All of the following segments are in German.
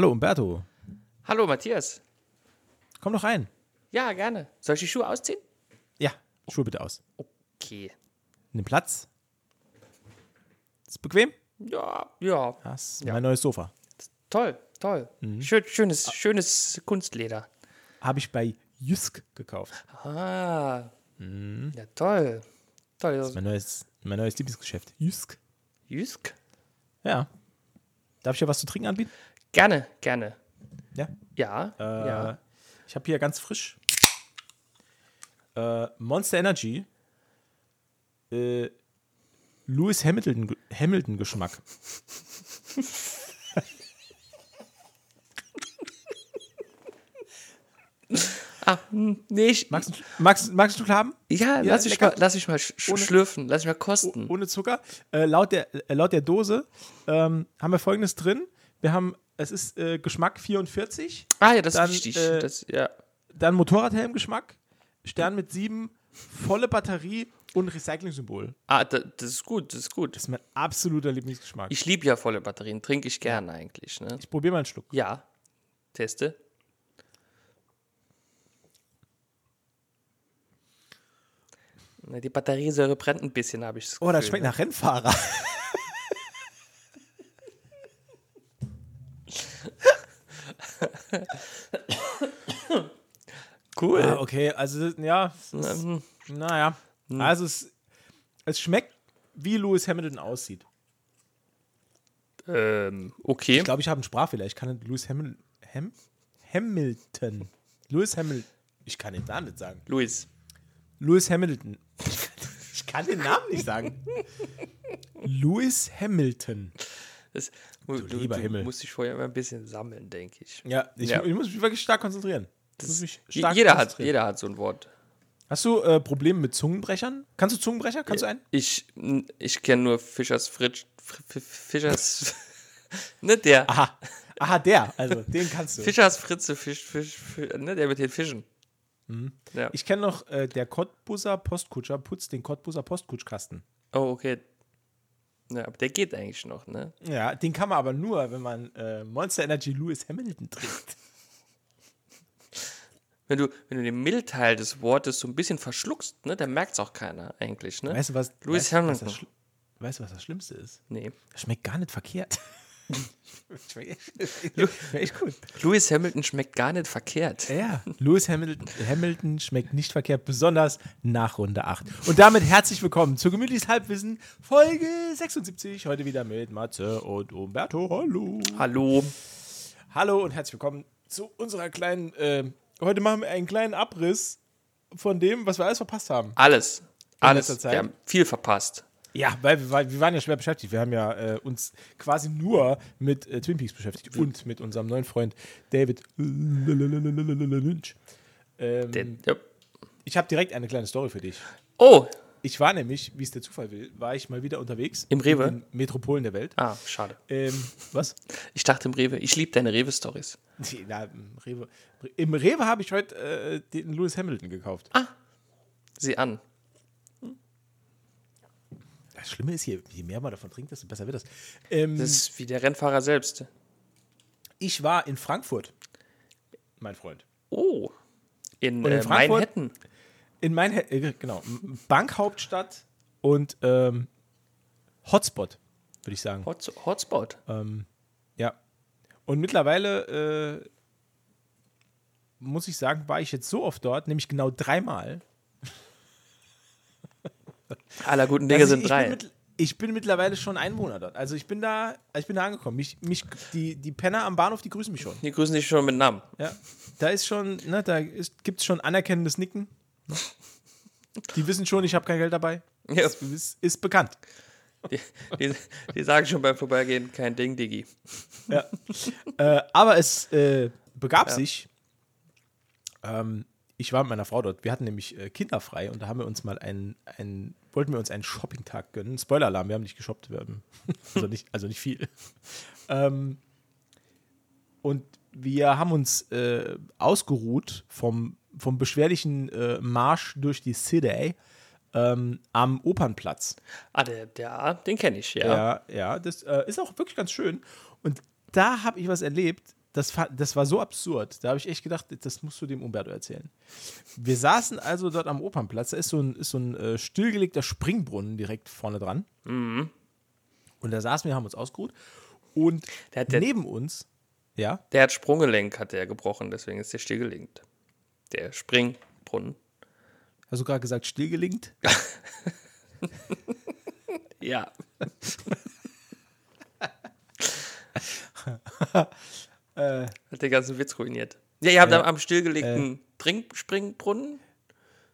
Hallo Umberto, Hallo Matthias. komm doch rein. Ja, gerne. Soll ich die Schuhe ausziehen? Ja, Schuhe bitte aus. Okay. Nimm Platz. Ist bequem? Ja, ja. Das ist Ja. mein neues Sofa. Toll, toll. Mhm. Schön, schönes, schönes Kunstleder. Habe ich bei Jysk gekauft. Ah. Mhm. Ja, toll. Toll. Mein neues, mein neues Lieblingsgeschäft. Jysk. Jüsk? Ja. Darf ich dir was zu trinken anbieten? Gerne, gerne. Ja. Ja, Äh, ja. Ich habe hier ganz frisch äh, Monster Energy äh, Lewis Hamilton, Hamilton Geschmack. Nee, ich, Magst, du- magst, magst du haben? ja, lass, mich lecker. mal, lass mich mal sch Ohne- schlürfen, lass mich mal kosten. ohne Zucker. Äh, laut, der, äh, laut der Dose ähm, haben wir folgendes drin. Wir haben, es ist äh, Geschmack 44, ah ja, das dann, ist wichtig. äh, das, ja. dann Motorradhelm-Geschmack, Stern mit 7, volle Batterie und Recycling-Symbol. Ah, da, das ist gut, das ist gut. Das ist mein absoluter Lieblingsgeschmack. Ich, Ich liebe ja volle Batterien, trinke ich gern eigentlich. Ne? probiere mal einen Schluck. Ja, teste. Na, Die Batteriesäure brennt ein bisschen, habe ich das Oh, das Gefühl, schmeckt ne? nach Rennfahrer. Cool. Ah, okay, also ja, es ist, Ähm, naja. Also es, es schmeckt, wie Lewis Hamilton aussieht. ähm, okay. Ich glaube, ich habe einen Sprachfehler. Ich kann nicht Lewis Hamil Ham Hamilton. Lewis Hamilton. Ich kann den Namen nicht sagen. Luis. Lewis Hamilton. Ich kann den Namen nicht sagen. Lewis Hamilton. Das, du, du, lieber du Himmel. musst dich vorher immer ein bisschen sammeln, denke ich. Ja ich, Ja. ich muss mich wirklich stark konzentrieren. Je- stark Jeder hat, konzentrieren. jeder hat so ein Wort. Hast du äh, Probleme mit Zungenbrechern? Kannst du Zungenbrecher? Kannst du einen? Ich, ich kenne nur Fischers Fritsch. Fr- Fr- Fischers. ne, der. Aha. Aha, der. Also, den kannst du. Fischers Fritze, Fisch, Fisch, Fisch, ne, der mit den Fischen. Ja. Ich kenne noch, äh, der Cottbuser Postkutscher putzt den Cottbuser Postkutschkasten. Oh, okay. Ja, aber der geht eigentlich noch, ne? Ja, den kann man aber nur, wenn man äh, Monster Energy Lewis Hamilton trinkt. Wenn du, wenn du den Mittelteil des Wortes so ein bisschen verschluckst, ne, dann merkt es auch keiner eigentlich, ne? Weißt du, was, Lewis weißt, du, was Hamilton. das, weißt du, was das Schlimmste ist? Nee. Das schmeckt gar nicht verkehrt. Echt. Lewis Hamilton schmeckt gar nicht verkehrt. Ja, Lewis Hamilton, Hamilton schmeckt nicht verkehrt, besonders nach Runde 8. Und damit herzlich willkommen zu Gemütliches Halbwissen, Folge 76. Heute wieder mit Matze und Umberto. Hallo. Hallo. Hallo und herzlich willkommen zu unserer kleinen. Äh, heute machen wir einen kleinen Abriss von dem, was wir alles verpasst haben. Alles. Alles. Wir haben viel verpasst. Ja, weil wir, weil wir waren ja schwer beschäftigt. Wir haben ja äh, uns quasi nur mit äh, Twin Peaks beschäftigt und mit unserem neuen Freund David Lynch. Ähm, Der, ja. ich habe direkt eine kleine Story für dich. Oh, Ich war nämlich, wie es der Zufall will, war ich mal wieder unterwegs Im Rewe? in den Metropolen der Welt. ah, schade. Ähm, was? Ich dachte im Rewe. Ich liebe deine Rewe-Stories. Na, im Rewe, Rewe habe ich heute äh, den Lewis Hamilton gekauft. Sieh an. Das Schlimme ist hier, je mehr man davon trinkt, desto besser wird das. Ähm, Das ist wie der Rennfahrer selbst. ich war in Frankfurt, mein Freund. Oh. In, Und in äh? Manhattan. In mein, äh, genau, Bankhauptstadt und ähm, Hotspot, würde ich sagen. Hot, Hotspot. Ähm, ja. Und mittlerweile, äh, muss ich sagen, war ich jetzt so oft dort, nämlich genau dreimal. Aller guten Dinge Also sind drei. Bin mit, ich bin mittlerweile schon ein Monat dort. Also ich bin da, ich bin da angekommen. Mich, mich, die, die Penner am Bahnhof, die grüßen mich schon. Die grüßen dich schon mit Namen. Ja. Da ist schon, ne, da gibt es schon anerkennendes Nicken. Die wissen schon, ich habe kein Geld dabei. Ja. Das ist, ist bekannt. Die, die, die sagen schon beim Vorbeigehen, kein Ding, Diggi. Ja. äh, aber es äh, begab Ja. sich. Ähm, ich war mit meiner Frau dort. Wir hatten nämlich äh, kinderfrei und da haben wir uns mal einen, einen wollten wir uns einen Shopping-Tag gönnen. Spoiler-Alarm, wir haben nicht geshoppt. Haben, also, nicht, also nicht viel. ähm, und wir haben uns äh, ausgeruht vom, vom beschwerlichen äh, Marsch durch die City ähm, am Opernplatz. Ah, der, der den kenne ich, ja. Ja, ja, das äh, ist auch wirklich ganz schön. Und da habe ich was erlebt. Das, das war so absurd. Da habe ich echt gedacht, das musst du dem Umberto erzählen. Wir saßen also dort am Opernplatz. Da ist so ein, ist so ein äh, stillgelegter Springbrunnen direkt vorne dran. Mhm. Und da saßen wir, haben uns ausgeruht. Und Der hat- der- neben uns, ja, Der hat Sprunggelenk, hat er gebrochen, deswegen ist der stillgelegt. Der Springbrunnen. hast du gerade gesagt, stillgelegt? Ja. Hat den ganzen Witz ruiniert. Ja, ihr habt am, am stillgelegten Trink Springbrunnen?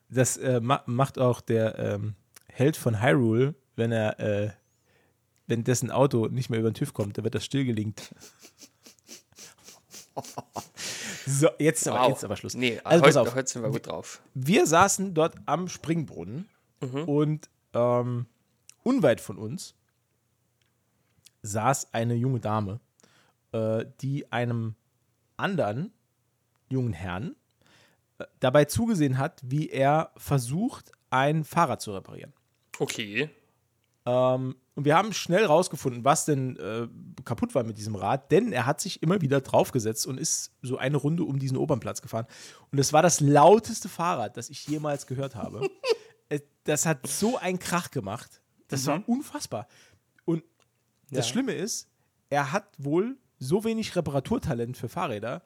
Das äh, ma macht auch der ähm, Held von Hyrule, wenn er, äh, wenn dessen Auto nicht mehr über den TÜV kommt, dann wird das stillgelegt. so, jetzt ist, aber, Wow. jetzt aber Schluss. Nee, also heute, auf. heute sind wir gut drauf. wir saßen dort am Springbrunnen und ähm, unweit von uns saß eine junge Dame, äh, die einem anderen jungen Herrn äh, dabei zugesehen hat, wie er versucht, ein Fahrrad zu reparieren. Okay. Ähm, und wir haben schnell rausgefunden, was denn äh, kaputt war mit diesem Rad, denn er hat sich immer wieder draufgesetzt und ist so eine Runde um diesen Opernplatz gefahren. Und es war das lauteste Fahrrad, das ich jemals gehört habe. Äh, das hat so einen Krach gemacht. Das war unfassbar. Und das Ja. Schlimme ist, er hat wohl so wenig Reparaturtalent für Fahrräder,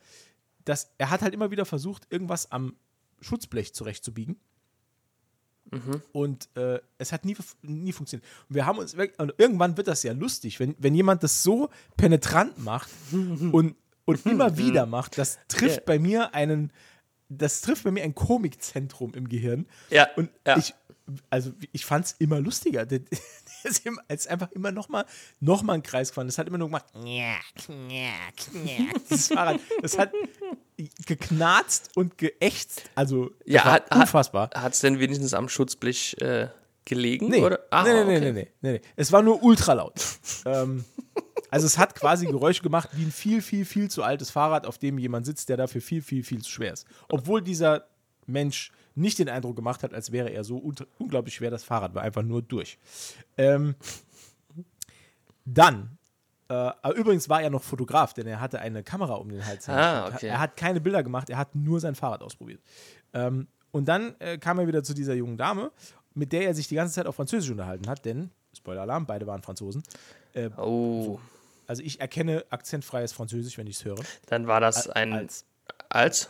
dass er hat halt immer wieder versucht, irgendwas am Schutzblech zurechtzubiegen. Und äh, es hat nie, nie funktioniert. Und wir haben uns weg, und irgendwann wird das ja lustig, wenn, wenn jemand das so penetrant macht und, und immer wieder macht, das trifft Ja. bei mir einen, das trifft bei mir ein Komikzentrum im Gehirn. Ja, Und ja. ich, also ich fand es immer lustiger. Ist immer- ist einfach immer noch mal, noch mal einen Kreis gefahren. Das hat immer nur gemacht. Dieses Fahrrad, das hat geknarzt und geächtzt. Also das Ja, hat- unfassbar. Hat es denn wenigstens am Schutzblech äh, gelegen? Nee, Oder? Ah, nee, nee, okay. nee, nee, nee, nee. Es war nur ultra laut. ähm, also es hat quasi Geräusche gemacht wie ein viel, viel, viel zu altes Fahrrad, auf dem jemand sitzt, der dafür viel, viel, viel zu schwer ist. Obwohl dieser Mensch nicht den Eindruck gemacht hat, als wäre er so un unglaublich schwer. Das Fahrrad war einfach nur durch. Ähm, dann, äh, aber übrigens war er noch Fotograf, denn er hatte eine Kamera um den Hals. Ah, okay. Er hat keine Bilder gemacht, er hat nur sein Fahrrad ausprobiert. Ähm, und dann äh, kam er wieder zu dieser jungen Dame, mit der er sich die ganze Zeit auf Französisch unterhalten hat, denn, Spoiler-Alarm, beide waren Franzosen. Oh, Also ich erkenne akzentfreies Französisch, wenn ich es höre. dann war das ein. Als? als,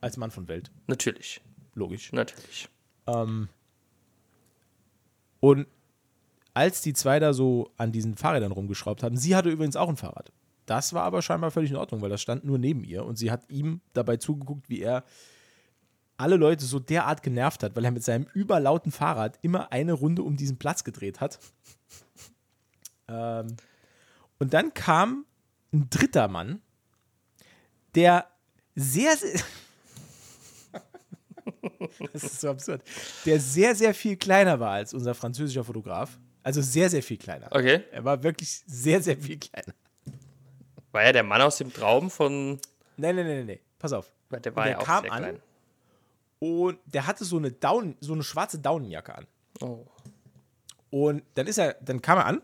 als Mann von Welt, Natürlich. Logisch. Natürlich. Ähm, und als die zwei da so an diesen Fahrrädern rumgeschraubt haben, sie hatte übrigens auch ein Fahrrad. Das war aber scheinbar völlig in Ordnung, weil das stand nur neben ihr und sie hat ihm dabei zugeguckt, wie er alle Leute so derart genervt hat, weil er mit seinem überlauten Fahrrad immer eine Runde um diesen Platz gedreht hat. Ähm, und dann kam ein dritter Mann, der sehr, sehr. das ist so absurd. Der sehr, sehr viel kleiner war als unser französischer Fotograf. Also sehr, sehr viel kleiner. Okay. Er war wirklich sehr, sehr viel kleiner. War ja der Mann aus dem Traum von. Nein, nein, nein, nein. Pass auf. Der war Der ja auch kam sehr an. klein. Und der hatte so eine Down, so eine schwarze Daunenjacke an. Oh. Und dann ist er, dann kam er an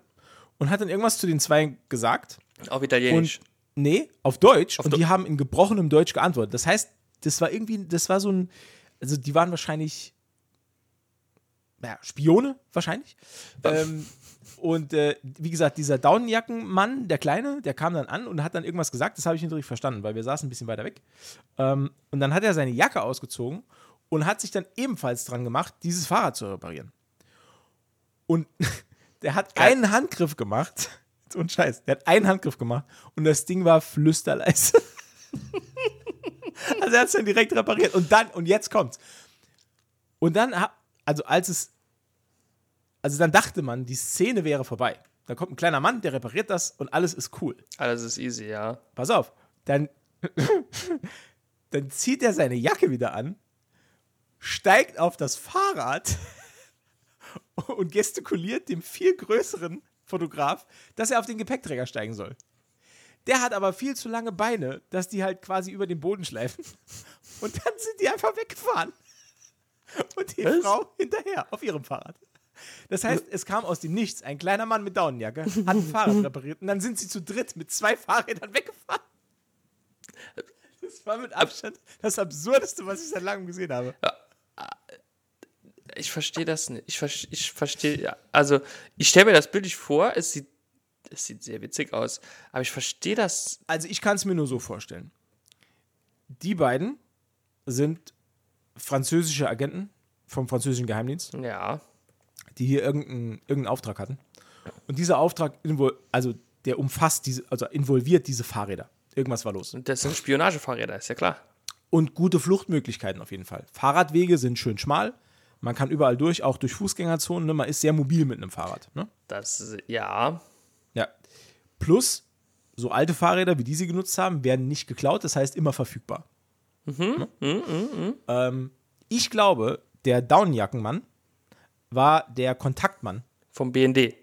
und hat dann irgendwas zu den zwei gesagt. Auf Italienisch. Und nee, auf Deutsch. Auf und Deu- die haben in gebrochenem Deutsch geantwortet. Das heißt, das war irgendwie, das war so ein, also die waren wahrscheinlich, naja, Spione wahrscheinlich. ähm, und äh, wie gesagt, dieser Daunenjackenmann, der Kleine, der kam dann an und hat dann irgendwas gesagt. Das habe ich nicht richtig verstanden, weil wir saßen ein bisschen weiter weg. Ähm, und dann hat er seine Jacke ausgezogen und hat sich dann ebenfalls dran gemacht, dieses Fahrrad zu reparieren. Und der hat Geil. einen Handgriff gemacht. So ein Scheiß. Der hat einen Handgriff gemacht und das Ding war flüsterleise. also er hat es dann direkt repariert. Und dann, und jetzt kommt's. Und dann, also als es, also dann dachte man, die Szene wäre vorbei. Da kommt ein kleiner Mann, der repariert das und alles ist cool. Alles ist easy, ja. Pass auf. Dann, dann zieht er seine Jacke wieder an, steigt auf das Fahrrad und gestikuliert dem viel größeren Fotograf, dass er auf den Gepäckträger steigen soll. Der hat aber viel zu lange Beine, dass die halt quasi über den Boden schleifen. Und dann sind die einfach weggefahren. Und die Was? Frau hinterher auf ihrem Fahrrad. Das heißt, es kam aus dem Nichts ein kleiner Mann mit Daunenjacke, hat ein Fahrrad repariert und dann sind sie zu dritt mit zwei Fahrrädern weggefahren. Das war mit Abstand das Absurdeste, was ich seit langem gesehen habe. Ich verstehe das nicht. Ich, ver ich verstehe, ja, also ich stelle mir das bildlich vor, es sieht, es sieht sehr witzig aus, aber ich verstehe das. Also ich kann es mir nur so vorstellen. Die beiden sind französische Agenten vom französischen Geheimdienst, Ja, die hier irgendeinen irgendeinen Auftrag hatten. Und dieser Auftrag, also der umfasst diese, also involviert diese Fahrräder. Irgendwas war los. und das sind Spionagefahrräder, ist ja klar. Und gute Fluchtmöglichkeiten auf jeden Fall. Fahrradwege sind schön schmal. Man kann überall durch, auch durch Fußgängerzonen. Ne? Man ist sehr mobil mit einem Fahrrad. Ne? Das, ja, Ja. Plus, so alte Fahrräder, wie die sie genutzt haben, werden nicht geklaut, das heißt immer verfügbar. Ne? Ähm, ich glaube, der Daunenjackenmann war der Kontaktmann, vom BND.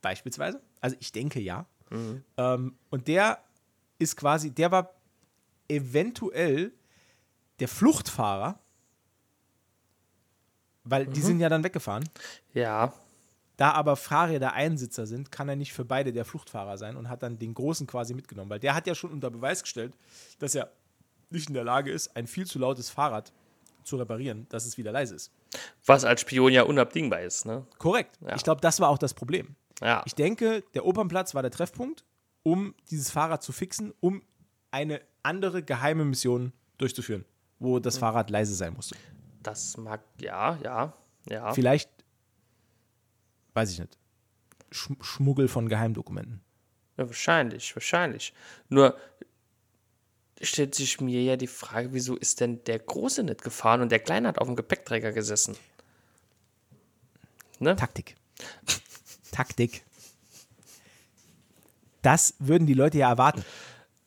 beispielsweise. Also ich denke ja. Ähm, und der ist quasi, der war eventuell der Fluchtfahrer, weil die sind ja dann weggefahren. Ja, Da aber Fahrräder Einsitzer sind, kann er nicht für beide der Fluchtfahrer sein und hat dann den Großen quasi mitgenommen, weil der hat ja schon unter Beweis gestellt, dass er nicht in der Lage ist, ein viel zu lautes Fahrrad zu reparieren, dass es wieder leise ist. was als Spion ja unabdingbar ist, ne? Korrekt. Ja. Ich glaube, das war auch das Problem. Ja, Ich denke, der Opernplatz war der Treffpunkt, um dieses Fahrrad zu fixen, um eine andere geheime Mission durchzuführen, wo das Fahrrad leise sein musste. das mag, ja, ja, ja. Vielleicht, weiß ich nicht, Sch Schmuggel von Geheimdokumenten. Ja, wahrscheinlich, wahrscheinlich. Nur stellt sich mir ja die Frage, wieso ist denn der Große nicht gefahren und der Kleine hat auf dem Gepäckträger gesessen? Ne? Taktik. Taktik. Das würden die Leute ja erwarten.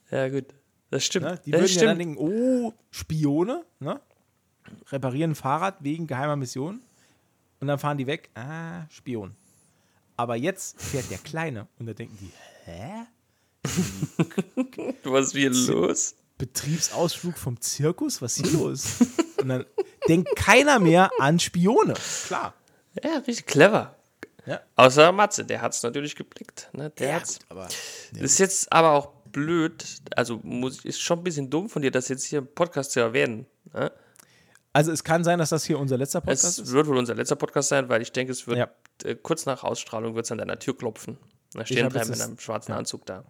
Ja, gut. Das stimmt. Ne? Die das würden ja dann stimmt. denken, oh, Spione, ne? reparieren Fahrrad wegen geheimer Mission und dann fahren die weg, ah, Spion. Aber jetzt fährt der Kleine und da denken die, hä? Was ist hier los? Betriebsausflug vom Zirkus? Was ist hier los? Und dann denkt keiner mehr an Spione. Klar. Ja, richtig clever. Ja. Außer Matze, der hat es natürlich geblickt. Ne? Der Ja, hat's. gut, aber Das ist jetzt aber auch blöd, also muss, ist schon ein bisschen dumm von dir, das jetzt hier im Podcast zu erwähnen. Ne? Also es kann sein, dass das hier unser letzter Podcast Es ist. wird wohl unser letzter Podcast sein, weil ich denke, es wird Ja. äh, kurz nach Ausstrahlung wird es an deiner Tür klopfen. Da stehen hab drei mit einem schwarzen Anzug da.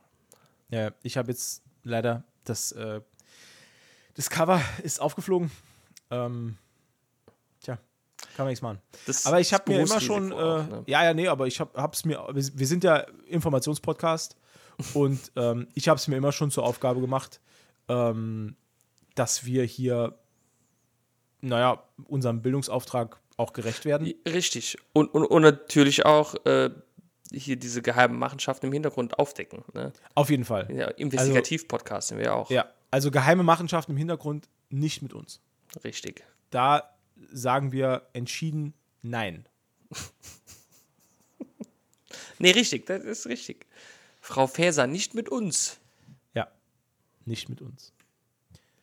Ja, ich habe jetzt leider das, äh, das Cover ist aufgeflogen. Ähm, tja, kann man nichts machen. Das Aber ich habe mir immer schon, äh, auch, ne? ja, ja, nee, aber ich habe es mir, wir wir sind ja Informationspodcast und ähm, ich habe es mir immer schon zur Aufgabe gemacht, ähm, dass wir hier, naja, unserem Bildungsauftrag auch gerecht werden. Richtig. Und, und, und natürlich auch äh, hier diese geheimen Machenschaften im Hintergrund aufdecken. Ne? Auf jeden Fall. Ja, Investigativ-Podcast sind wir auch. Ja, also geheime Machenschaften im Hintergrund nicht mit uns. Richtig. Da sagen wir entschieden nein. Nee, richtig, das ist richtig. Frau Faeser, nicht mit uns. Ja, nicht mit uns.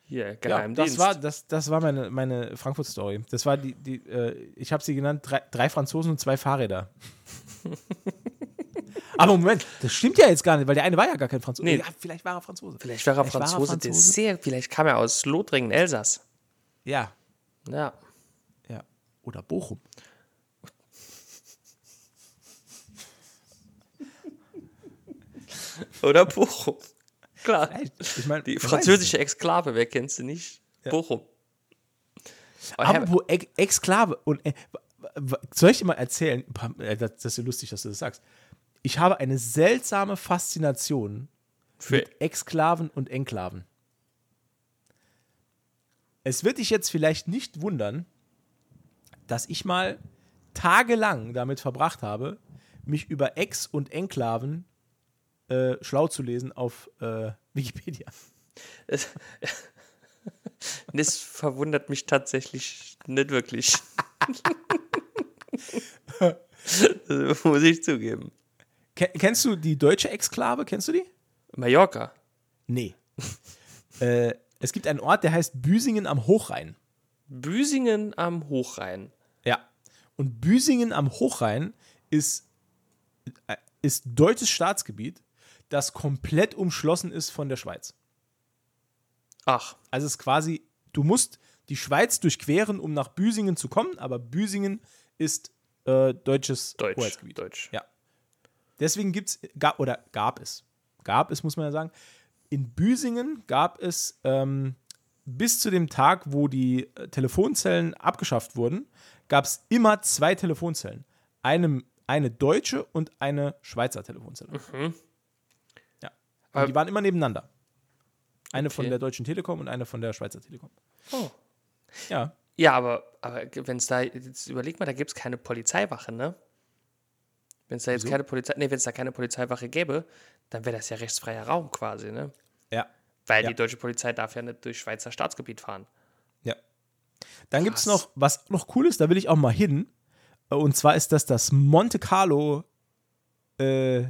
Hier, Ja, Geheimdienst. das war, das, das war meine, meine Frankfurt-Story. Das war die, die äh, ich habe sie genannt, drei, drei Franzosen und zwei Fahrräder. Aber Moment, das stimmt ja jetzt gar nicht, weil der eine war ja gar kein Franzose. Nee. Ja, vielleicht war er Franzose. vielleicht war er Franzose, der sehr, vielleicht kam er aus Lothringen, Elsass. Ja, Ja. ja. Oder Bochum. Oder Bochum. Klar. Ich meine, Die französische Exklave, wer kennt sie nicht? Bochum. Oh, Herr- Apropos Ex Exklave. Und, äh, soll ich dir mal erzählen? Äh, Das das ist ja lustig, dass du das sagst. Ich habe eine seltsame Faszination für, mit Exklaven und Enklaven. Es wird dich jetzt vielleicht nicht wundern, dass ich mal tagelang damit verbracht habe, mich über Ex- und Enklaven äh, schlau zu lesen auf äh, Wikipedia. das verwundert mich tatsächlich nicht wirklich. Das Muss ich zugeben. Ken kennst du die deutsche Exklave? Kennst du die? Mallorca. Nee. äh, es gibt einen Ort, der heißt Büsingen am Hochrhein. Büsingen am Hochrhein. Ja. Und Büsingen am Hochrhein ist, äh, ist deutsches Staatsgebiet, das komplett umschlossen ist von der Schweiz. Ach, Also es ist quasi, du musst die Schweiz durchqueren, um nach Büsingen zu kommen, aber Büsingen ist äh, deutsches Deutsch. Hoheitsgebiet. Deutsch. Ja. Deswegen gibt es, oder gab es, gab es, muss man ja sagen, in Büsingen gab es ähm, bis zu dem Tag, wo die äh, Telefonzellen abgeschafft wurden, gab es immer zwei Telefonzellen. Eine, eine deutsche und eine Schweizer Telefonzelle. Ja. Und die waren immer nebeneinander. Eine von Okay. der Deutschen Telekom und eine von der Schweizer Telekom. Oh. Ja. Ja, aber, aber wenn es da, jetzt überleg mal, da gibt es keine Polizeiwache, ne? Wenn es da jetzt Wieso? keine Polizei, nee, wenn es da keine Polizeiwache gäbe, dann wäre das ja rechtsfreier Raum quasi, ne? Ja. Weil Ja. die deutsche Polizei darf ja nicht durch Schweizer Staatsgebiet fahren. Ja. Dann gibt es noch, was noch cool ist, da will ich auch mal hin. Und zwar ist das das Monte Carlo äh,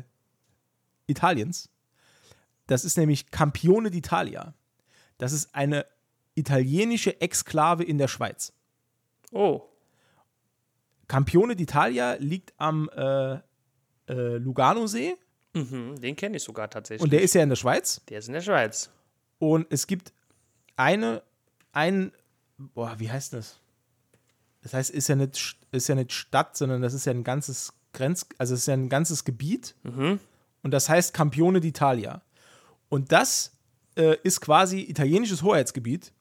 Italiens. Das ist nämlich Campione d'Italia. Das ist eine italienische Exklave in der Schweiz. Oh, Campione d'Italia liegt am äh, äh, Lugano-See mhm, den kenne ich sogar tatsächlich. und der ist ja in der Schweiz. der ist in der Schweiz. Und es gibt eine, ein, boah, wie heißt das? Das heißt, ist ja nicht, ist ja nicht Stadt, sondern das ist ja ein ganzes Grenz, also es ist ja ein ganzes Gebiet. Und das heißt Campione d'Italia. Und das äh, ist quasi italienisches Hoheitsgebiet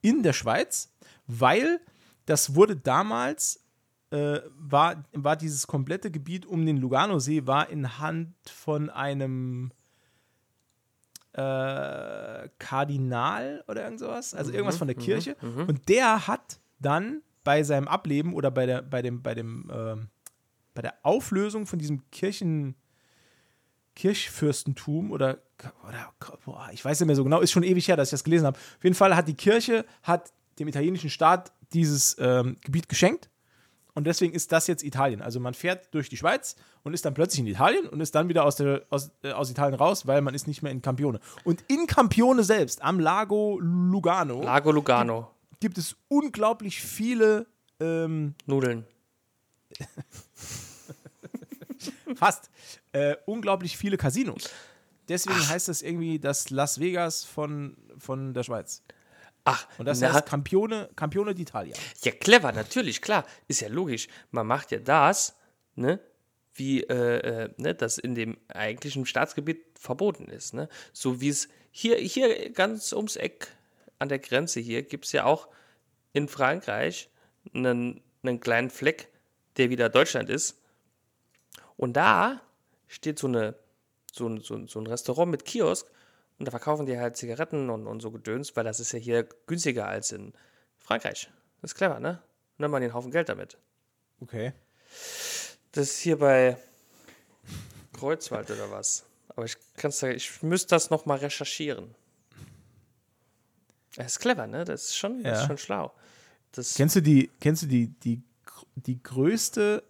in der Schweiz, weil das wurde damals, äh, war, war dieses komplette Gebiet um den Lugano-See, war in Hand von einem äh, Kardinal oder irgend sowas, also irgendwas von der Kirche. Und der hat dann bei seinem Ableben oder bei der, bei dem, bei dem, ähm, bei der Auflösung von diesem Kirchen, Kirchfürstentum oder, oder boah, ich weiß nicht mehr so genau, ist schon ewig her, dass ich das gelesen habe. Auf jeden Fall hat die Kirche hat dem italienischen Staat dieses ähm, Gebiet geschenkt und deswegen ist das jetzt Italien. Also man fährt durch die Schweiz und ist dann plötzlich in Italien und ist dann wieder aus, der, aus, äh, aus Italien raus, weil man ist nicht mehr in Campione. Und in Campione selbst, am Lago Lugano, Lago Lugano. gibt es unglaublich viele, ähm, Nudeln. fast, äh, unglaublich viele Casinos. Deswegen heißt das irgendwie das Las Vegas von, von der Schweiz. Ach, Und das na, heißt Campione, Campione d'Italia. Ja, clever, natürlich, klar. Ist ja logisch. Man macht ja das, ne, wie äh, äh, ne, das in dem eigentlichen Staatsgebiet verboten ist. Ne? So wie es hier, hier ganz ums Eck an der Grenze hier gibt es ja auch in Frankreich einen, einen kleinen Fleck, der wieder Deutschland ist. Und da steht so, eine, so, ein- so, so ein Restaurant mit Kiosk und da verkaufen die halt Zigaretten und, und so Gedöns, weil das ist ja hier günstiger als in Frankreich. Das ist clever, ne? Und dann machen die einen Haufen Geld damit. Okay. Das ist hier bei Kreuzwald oder was. Aber ich kann's ich müsste das noch mal recherchieren. Das ist clever, ne? Das ist schon, das ist Ja. schon schlau. Das, Kennst du die, kennst du die, die, die größte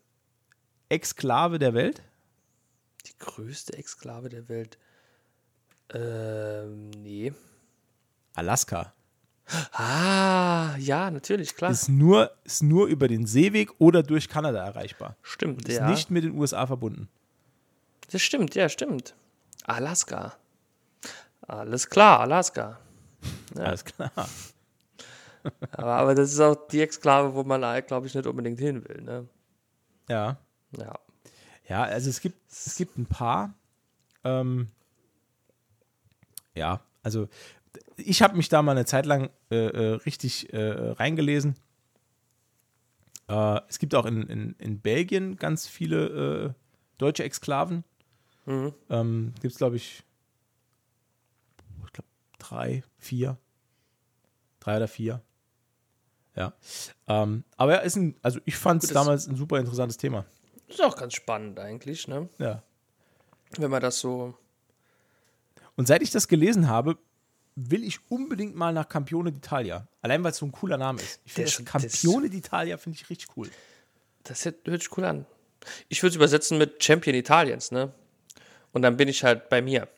Exklave der Welt? Die größte Exklave der Welt. Ähm, nee. Alaska. Ah, ja, natürlich, klar. Ist nur, ist nur über den Seeweg oder durch Kanada erreichbar. stimmt, Ist ja. nicht mit den USA verbunden. Das stimmt, ja, stimmt. Alaska. Alles klar, Alaska. Alles klar. Aber, aber das ist auch die Exklave, wo man, glaube ich, nicht unbedingt hin will, ne? Ja. Ja. Ja, also es gibt, es gibt ein paar. Ähm, ja, also ich habe mich da mal eine Zeit lang äh, äh, richtig äh, reingelesen. Äh, es gibt auch in, in, in Belgien ganz viele äh, deutsche Exklaven. Mhm. Ähm, gibt es, glaube ich, ich glaube, drei, vier. Drei oder vier. Ja. Ähm, aber ja, ist ein, also ich fand es damals ein super interessantes Thema. Ist auch ganz spannend eigentlich, ne? Ja. Wenn man das so. Und seit ich das gelesen habe, will ich unbedingt mal nach Campione d'Italia. Allein weil es so ein cooler Name ist. Ich finde ist Campione d'Italia finde ich richtig cool. Das hört, hört sich cool an. Ich würde es übersetzen mit Champion Italiens, ne? Und dann bin ich halt bei mir.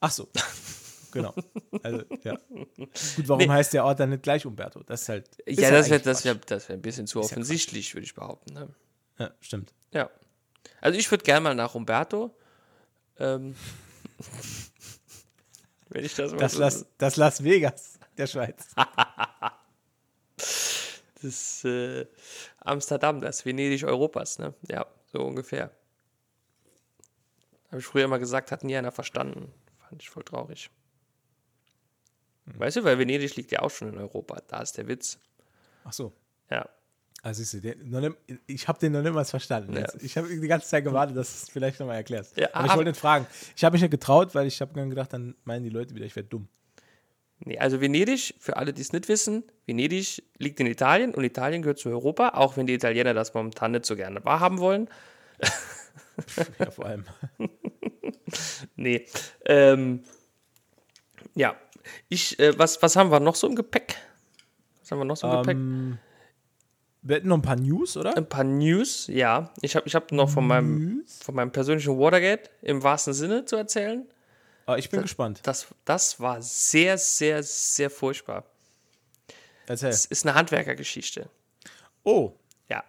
Ach so. genau. Also, ja. Gut, warum Nee. heißt der Ort dann nicht gleich Umberto? Das ist halt. ist ja, das wäre das wär, das wär ein bisschen zu ja offensichtlich, würde ich behaupten. Ne? Ja, stimmt. Ja. Also ich würde gerne mal nach Umberto. Ähm, Wenn ich das mal Das so Las, das Las Vegas der Schweiz. Das äh, Amsterdam, das Venedig Europas, ne? Ja, so ungefähr. Habe ich früher immer gesagt, hat nie einer verstanden. Fand ich voll traurig. Weißt du, weil Venedig liegt ja auch schon in Europa. Da ist der Witz. Ach so. Ja. Also siehst du, den, noch nicht, ich habe den noch niemals verstanden. Ja. Ich habe die ganze Zeit gewartet, dass du es vielleicht nochmal erklärst. Ja, aber ich wollte nicht fragen. Ich habe mich nicht getraut, weil ich habe dann gedacht, dann meinen die Leute wieder, ich werde dumm. Nee, also Venedig, für alle, die es nicht wissen, Venedig liegt in Italien und Italien gehört zu Europa, auch wenn die Italiener das momentan nicht so gerne wahrhaben wollen. Ja, vor allem. Nee. Ähm, ja. Ich, äh, was, was haben wir noch so im Gepäck? Was haben wir noch so im Gepäck? Wir hätten noch ein paar News, oder? Ein paar News, ja. Ich habe ich hab noch von meinem, von meinem persönlichen Watergate im wahrsten Sinne zu erzählen. Ah, ich bin gespannt. Das, das war sehr, sehr, sehr furchtbar. Erzähl. Es ist eine Handwerkergeschichte. Oh, Ja.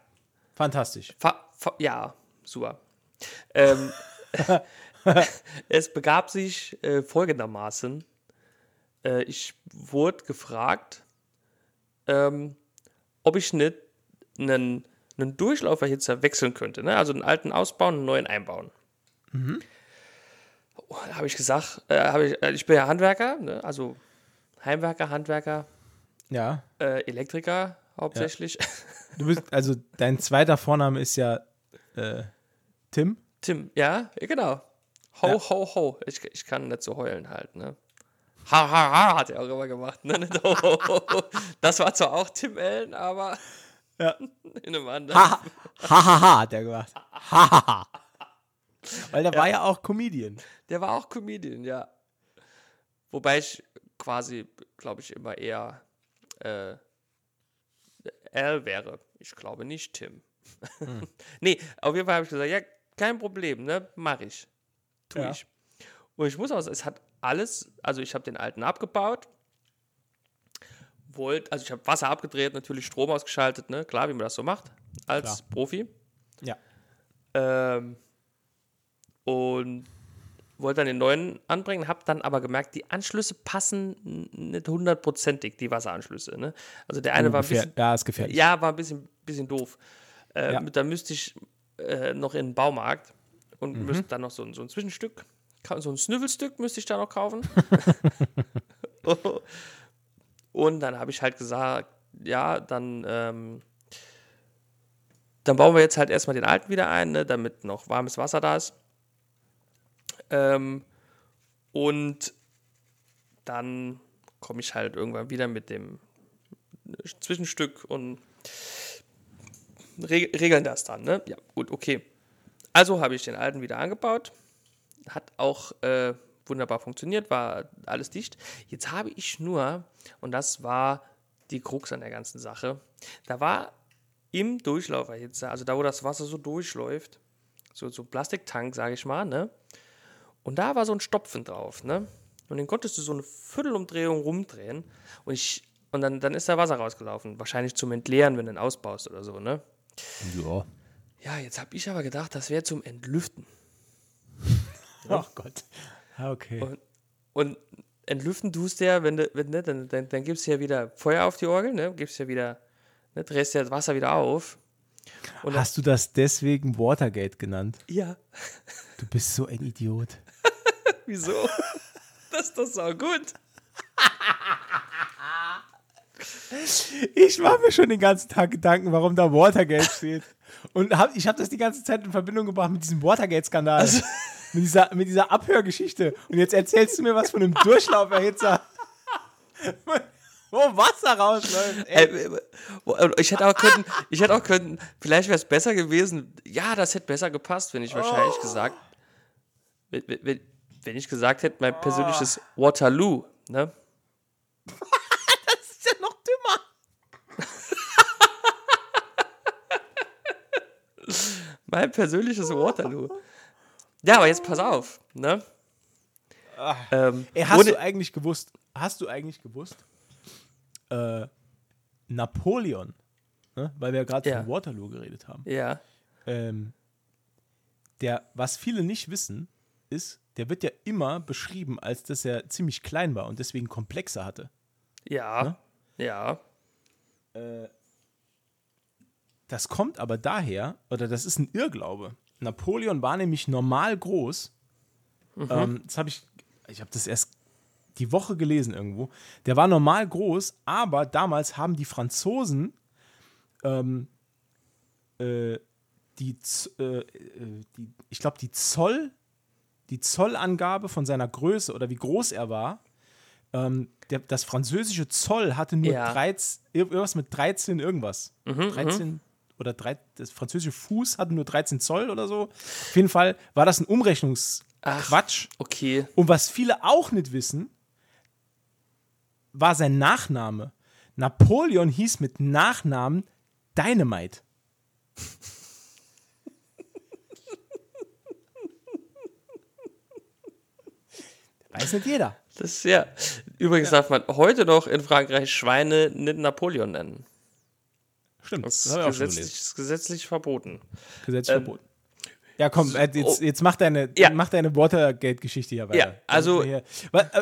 fantastisch. Fa fa ja, super. Ähm, es begab sich äh, folgendermaßen. Äh, ich wurde gefragt, ähm, ob ich nicht einen, einen Durchlauferhitzer wechseln könnte. Ne? Also einen alten ausbauen, einen neuen einbauen. Oh, da habe ich gesagt, äh, hab ich, äh, ich bin ja Handwerker, ne? also Heimwerker, Handwerker, Ja. äh, Elektriker hauptsächlich. Du bist, also dein zweiter Vorname ist ja äh, Tim. Tim, ja, ja, genau. Ho, Ja. ho, ho. Ich, ich kann nicht so heulen halt, ne? Ha, ha, ha, hat er auch immer gemacht, ne? Das war zwar auch Tim Allen, aber Ja. in einem anderen. Ha, ha, ha, ha, hat er gemacht. Ha, ha, ha. Weil der war ja auch Comedian. Der war auch Comedian, ja. Wobei ich quasi, glaube ich, immer eher äh, Al wäre. Ich glaube nicht Tim. nee, auf jeden Fall habe ich gesagt, ja, kein Problem, ne? Mach ich. Tu Ja. ich. Und ich muss auch sagen, es hat alles, also ich habe den alten abgebaut, wollte, also ich habe Wasser abgedreht, natürlich Strom ausgeschaltet, ne? Klar, wie man das so macht, als Klar. Profi. Ja. Ähm, und wollte dann den neuen anbringen, habe dann aber gemerkt, die Anschlüsse passen nicht hundertprozentig, die Wasseranschlüsse. Ne? Also der eine war ein bisschen, ja, ist gefährlich. ja, war ein bisschen, bisschen doof. Äh, Ja. Da müsste ich äh, noch in den Baumarkt und Mhm. müsste dann noch so, ein- so ein Zwischenstück, so ein Snüffelstück müsste ich da noch kaufen. und dann habe ich halt gesagt, ja, dann, ähm, dann bauen wir jetzt halt erstmal den alten wieder ein, ne, damit noch warmes Wasser da ist. Ähm, und dann komme ich halt irgendwann wieder mit dem Zwischenstück und reg regeln das dann, ne? Ja, gut, okay. Also habe ich den alten wieder angebaut. Hat auch äh, wunderbar funktioniert, war alles dicht. Jetzt habe ich nur, und das war die Krux an der ganzen Sache, da war im Durchlauferhitzer, also da, wo das Wasser so durchläuft, so, so Plastiktank, sage ich mal, ne? Und da war so ein Stopfen drauf, ne? Und den konntest du so eine Viertelumdrehung rumdrehen und ich und dann, dann ist da Wasser rausgelaufen. Wahrscheinlich zum Entleeren, wenn du ihn ausbaust oder so, ne? Ja. Ja, jetzt habe ich aber gedacht, das wäre zum Entlüften. Oh Gott. Ah, Okay. Und, und entlüften tust du ja, wenn du, wenn, ne, dann, dann, dann gibst du ja wieder Feuer auf die Orgel, ne? Gibst ja wieder, ne, drehst ja das Wasser wieder auf. Und Hast du das deswegen Watergate genannt? Ja, Du bist so ein Idiot. wieso? das ist doch so gut. Ich mache mir schon den ganzen Tag Gedanken, warum da Watergate steht. Und hab, ich habe das die ganze Zeit in Verbindung gebracht mit diesem Watergate-Skandal. Mit, dieser, mit dieser Abhörgeschichte. Und jetzt erzählst du mir was von einem Durchlauferhitzer. Wo Wasser rausläuft. Ey. Ich hätte auch können, ich hätte auch können, vielleicht wäre es besser gewesen. Ja, das hätte besser gepasst, wenn ich wahrscheinlich gesagt, wenn, wenn, wenn ich gesagt hätte, mein persönliches Waterloo, ne? Das ist ja noch dümmer. Mein persönliches Waterloo. Ja, aber jetzt pass auf, ne? Ähm, Ey, hast du eigentlich gewusst, hast du eigentlich gewusst, äh, Napoleon, ne? weil wir ja gerade von Waterloo geredet haben, ja, ähm, der, was viele nicht wissen, ist, der wird ja immer beschrieben, als dass er ziemlich klein war und deswegen Komplexe hatte. Ja, ja. Das kommt aber daher, oder das ist ein Irrglaube. Napoleon war nämlich normal groß. Ähm, das habe ich, ich habe das erst die Woche gelesen irgendwo. Der war normal groß, aber damals haben die Franzosen ähm, äh, die, äh, äh, die, ich glaube, die Zoll, die Zollangabe von seiner Größe oder wie groß er war. Ähm, der, das französische Zoll hatte nur Ja. 13, irgendwas mit 13 irgendwas. 13 oder drei, das französische Fuß hatte nur 13 Zoll oder so. Auf jeden Fall war das ein Umrechnungsquatsch. Okay. Und was viele auch nicht wissen, war sein Nachname. Napoleon hieß mit Nachnamen Dynamite. Weiß nicht jeder. Das ja. Übrigens darf man heute noch in Frankreich Schweine nicht Napoleon nennen. Stimmt, Das das ist gesetzlich, ist gesetzlich verboten. Gesetzlich verboten. Ja, komm, äh, jetzt, oh. jetzt mach deine, Ja. mach deine Watergate-Geschichte hier weiter. Ja, also- äh,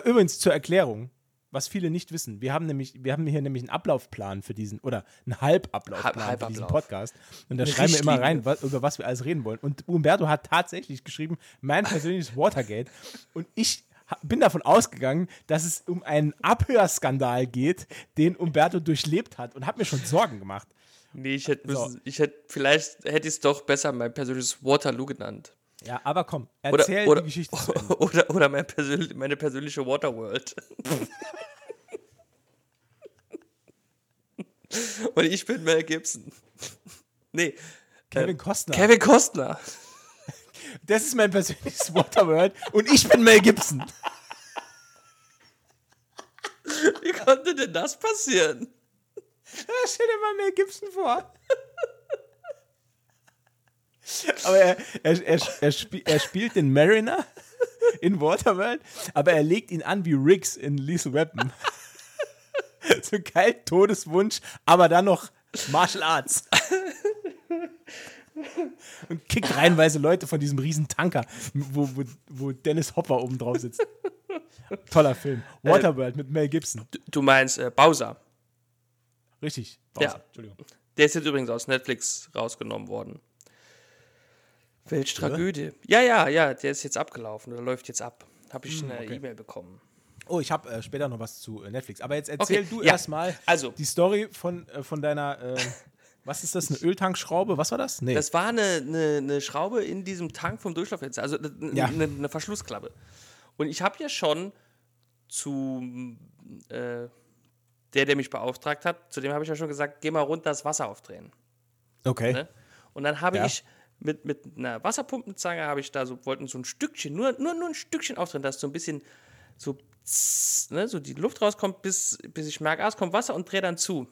übrigens zur Erklärung, was viele nicht wissen. Wir haben nämlich, wir haben hier nämlich einen Ablaufplan für diesen, oder einen Halbablaufplan Halb- für diesen. Podcast. Und da Eine schreiben wir immer rein, was, über was wir alles reden wollen. Und Umberto hat tatsächlich geschrieben, mein persönliches Watergate. Und ich bin davon ausgegangen, dass es um einen Abhörskandal geht, den Umberto durchlebt hat und habe mir schon Sorgen gemacht. Nee, ich hätte So. müssen, ich hätte, vielleicht hätte ich es doch besser mein persönliches Waterloo genannt. Ja, aber komm, Oder, erzähl oder, die Geschichte oder, oder mein persönlich, meine persönliche Waterworld. Und ich bin Mel Gibson. Nee, Kevin Costner. Kevin Costner. Das ist mein persönliches Waterworld und ich bin Mel Gibson. Wie konnte denn das passieren? Stell dir mal Mel Gibson vor. Aber er, er, er, er, spiel, er spielt den Mariner in Waterworld, aber er legt ihn an wie Riggs in Lethal Weapon. So geil, Todeswunsch, aber dann noch Martial Arts. Und kickt reihenweise Leute von diesem riesen Tanker, wo, wo, wo Dennis Hopper oben drauf sitzt. Toller Film. Waterworld mit Mel Gibson. Du, du meinst äh, Bowser. Richtig. Ja. Bowser, Entschuldigung. Der ist jetzt übrigens aus Netflix rausgenommen worden. Welch Tragödie. Ja, ja, ja, der ist jetzt abgelaufen oder läuft jetzt ab. Habe ich eine E-Mail bekommen. Oh, ich habe äh, später noch was zu äh, Netflix. Aber jetzt erzähl Okay, du ja. erstmal Also. die Story von, äh, von deiner, äh, was ist das, eine Öltankschraube? Was war das? Nee. Das war eine, eine, eine Schraube in diesem Tank vom Durchlauffenster, also eine, Ja. eine, eine Verschlussklappe. Und ich habe ja schon zu äh, der, der mich beauftragt hat, zu dem habe ich ja schon gesagt, geh mal runter das Wasser aufdrehen. okay. Ne? Und dann habe Ja. ich mit, mit einer Wasserpumpenzange habe ich da so, wollten so ein Stückchen, nur, nur, nur ein Stückchen aufdrehen, dass so ein bisschen so, tss, ne, so die Luft rauskommt, bis, bis ich merke, ah, es kommt Wasser und drehe dann zu.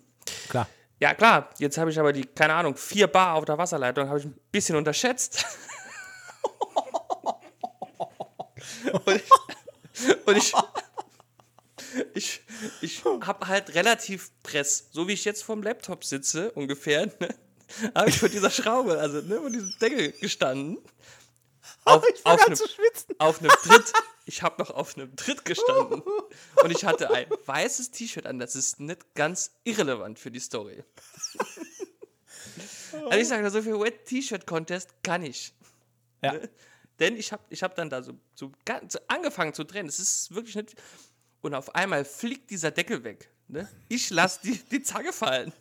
Klar. Ja, klar, jetzt habe ich aber die, keine Ahnung, vier Bar auf der Wasserleitung, habe ich ein bisschen unterschätzt. und ich, und ich, ich, ich habe halt relativ Press, so wie ich jetzt vom Laptop sitze, ungefähr, ne, habe ich vor dieser Schraube, also ne, vor diesem Deckel gestanden. Auf, ich auf einem- zu schwitzen. auf einem Tritt. Ich habe noch auf einem Tritt gestanden. Und ich hatte ein weißes T-Shirt an. Das ist nicht ganz irrelevant für die Story. Also ich sage, so viel Wet T-Shirt Contest kann ich. Ja. Denn ich habe ich hab dann da so, so ganz angefangen zu drehen. Das ist wirklich nicht. Und auf einmal fliegt dieser Deckel weg. Ne? Ich lasse die, die Zange fallen.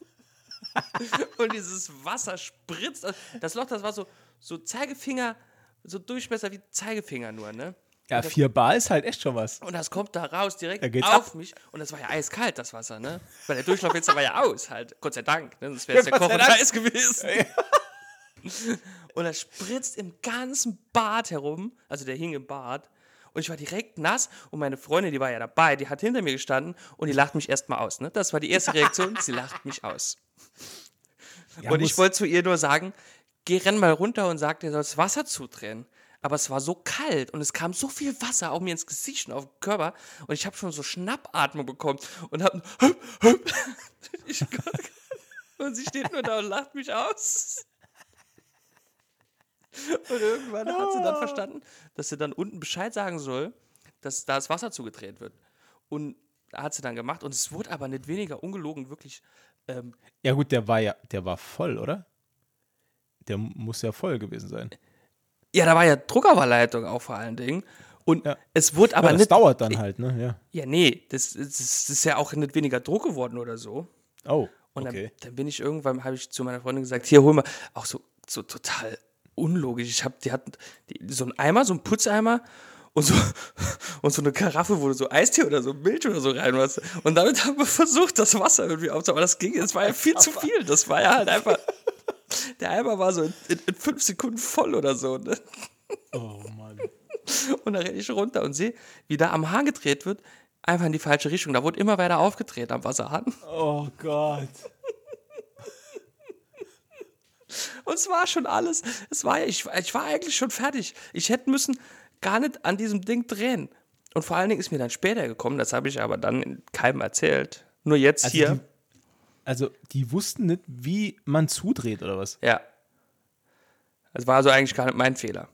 Und dieses Wasser spritzt. aus- Das Loch, das war so, so Zeigefinger, so Durchmesser wie Zeigefinger nur, ne? Ja, vier Bar ist halt echt schon was. Und das kommt da raus direkt auf ab. mich. Und das war ja eiskalt, das Wasser, ne? Weil der Durchlauffenster war ja aus, halt. Gott sei Dank. Ne? Sonst wäre es ja, Ja, kochend heiß gewesen. Und das spritzt im ganzen Bad herum. Also der hing im Bad. Und ich war direkt nass. Und meine Freundin, die war ja dabei, die hat hinter mir gestanden und die lacht mich erstmal aus. Ne? Das war die erste Reaktion. Sie lacht mich aus. Ja, und ich wollte zu ihr nur sagen, geh renn mal runter und sag, der soll das Wasser zudrehen. Aber es war so kalt und es kam so viel Wasser auch mir ins Gesicht und auf den Körper und ich habe schon so Schnappatmung bekommen und habe und sie steht nur da und lacht mich aus. Und irgendwann hat sie dann verstanden, dass sie dann unten Bescheid sagen soll, dass da das Wasser zugedreht wird. Und hat sie dann gemacht. Und es wurde aber nicht weniger ungelogen, wirklich. Ähm, Ja, gut, der war ja, der war voll, oder? Der muss ja voll gewesen sein. ja, da war ja Druckerverleitung auch vor allen Dingen. Und Ja. es wurde aber Aber das nicht. dauert dann halt, ne? Ja. Ja, nee, das, das, das ist ja auch nicht weniger Druck geworden oder so. Oh, Und okay. dann, dann bin ich irgendwann, habe ich zu meiner Freundin gesagt, hier hol mal, auch so, so total unlogisch. Ich habe, die hatten so einen Eimer, so einen Putzeimer und so, und so eine Karaffe, wo du so Eistee oder so Milch oder so rein hast. Und damit haben wir versucht, das Wasser irgendwie aufzunehmen. Aber das ging, das war ja viel zu viel. Das war ja halt einfach, der Eimer war so in, in, in fünf Sekunden voll oder so. Ne? Oh Mann. Und dann renne ich runter und sehe, wie da am Hahn gedreht wird, einfach in die falsche Richtung. Da wurde immer weiter aufgedreht am Wasserhahn. Oh Gott. Und es war schon alles. Es war ich, ich war eigentlich schon fertig. Ich hätte müssen gar nicht an diesem Ding drehen. Und vor allen Dingen ist mir dann später gekommen, das habe ich aber dann in keinem erzählt. Nur jetzt Also hier. die, also die wussten nicht, wie man zudreht oder was? ja. Es war also eigentlich gar nicht mein Fehler.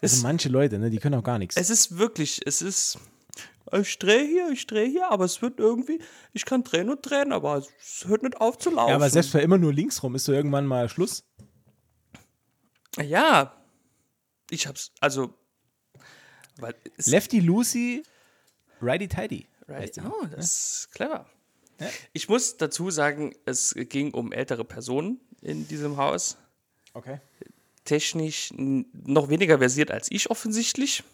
Also Es- manche Leute, ne, die können auch gar nichts. Es ist wirklich, es ist. Ich drehe hier, ich drehe hier, aber es wird irgendwie. Ich kann drehen und drehen, aber es hört nicht auf zu laufen. Ja, aber selbst bei immer nur links rum ist so irgendwann mal Schluss. Ja. Ich hab's, also. Lefty Lucy, Righty Tighty. Right. Oh, das ist clever. Ja. Ich muss dazu sagen, es ging um ältere Personen in diesem Haus. Okay. Technisch noch weniger versiert als ich offensichtlich.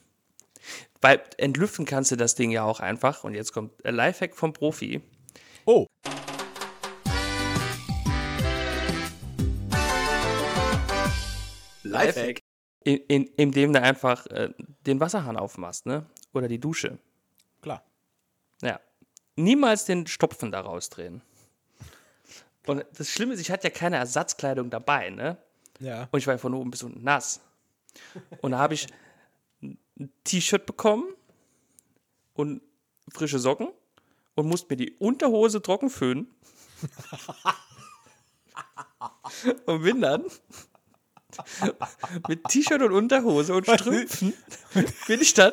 Weil entlüften kannst du das Ding ja auch einfach. Und jetzt kommt ein Lifehack vom Profi. Oh. Lifehack. In, in, indem du einfach äh, den Wasserhahn aufmachst, ne? Oder die Dusche. Klar. Ja. Niemals den Stopfen da rausdrehen. Und das Schlimme ist, ich hatte ja keine Ersatzkleidung dabei, ne? Ja. Und ich war ja von oben bis unten nass. Und da habe ich ein T-Shirt bekommen und frische Socken und musste mir die Unterhose trocken föhnen. und bin dann mit T-Shirt und Unterhose und Strümpfen bin ich dann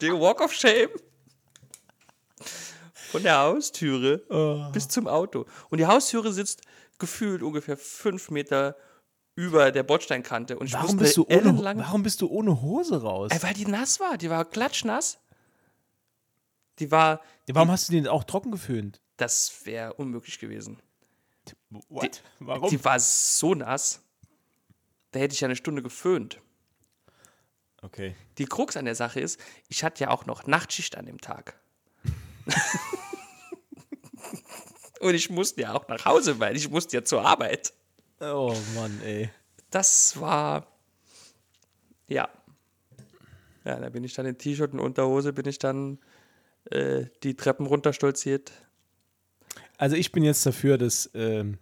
den Walk of Shame von der Haustüre bis zum Auto. Und die Haustüre sitzt gefühlt ungefähr fünf Meter über der Bordsteinkante. Und ich Warum musste bist, du ohne, warum bist du ohne Hose raus? Ey, weil die nass war. Die war klatschnass. Die war, Ja, warum hast du den auch trocken geföhnt? das wäre unmöglich gewesen. What? Warum? Die war so nass. Da hätte ich ja eine Stunde geföhnt. okay. Die Krux an der Sache ist, ich hatte ja auch noch Nachtschicht an dem Tag. Und ich musste ja auch nach Hause, weil ich musste ja zur Arbeit. Oh Mann, ey. Das war, ja. Ja, da bin ich dann in T-Shirt und Unterhose, bin ich dann äh, die Treppen runterstolziert. Also ich bin jetzt dafür, dass, ähm,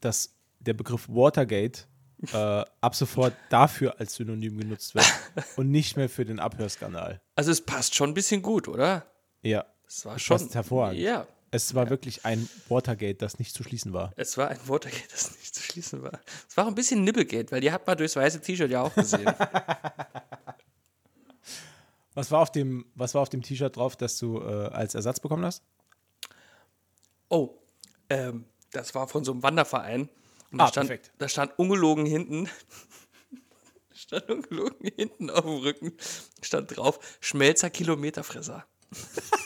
dass der Begriff Watergate äh, ab sofort dafür als Synonym genutzt wird und nicht mehr für den Abhörskandal. Also es passt schon ein bisschen gut, oder? Ja. Es war schon passt hervorragend. Ja, Es war wirklich ein Watergate, das nicht zu schließen war. es war ein Watergate, das nicht zu schließen war. Es war auch ein bisschen Nippelgate, weil die hat man durchs weiße T-Shirt ja auch gesehen. Was war auf dem, was war auf dem T-Shirt drauf, das du äh, als Ersatz bekommen hast? oh, ähm, das war von so einem Wanderverein. Und Ah, da stand, perfekt. Da stand ungelogen hinten, stand ungelogen hinten auf dem Rücken, stand drauf, Schmelzer Kilometerfresser.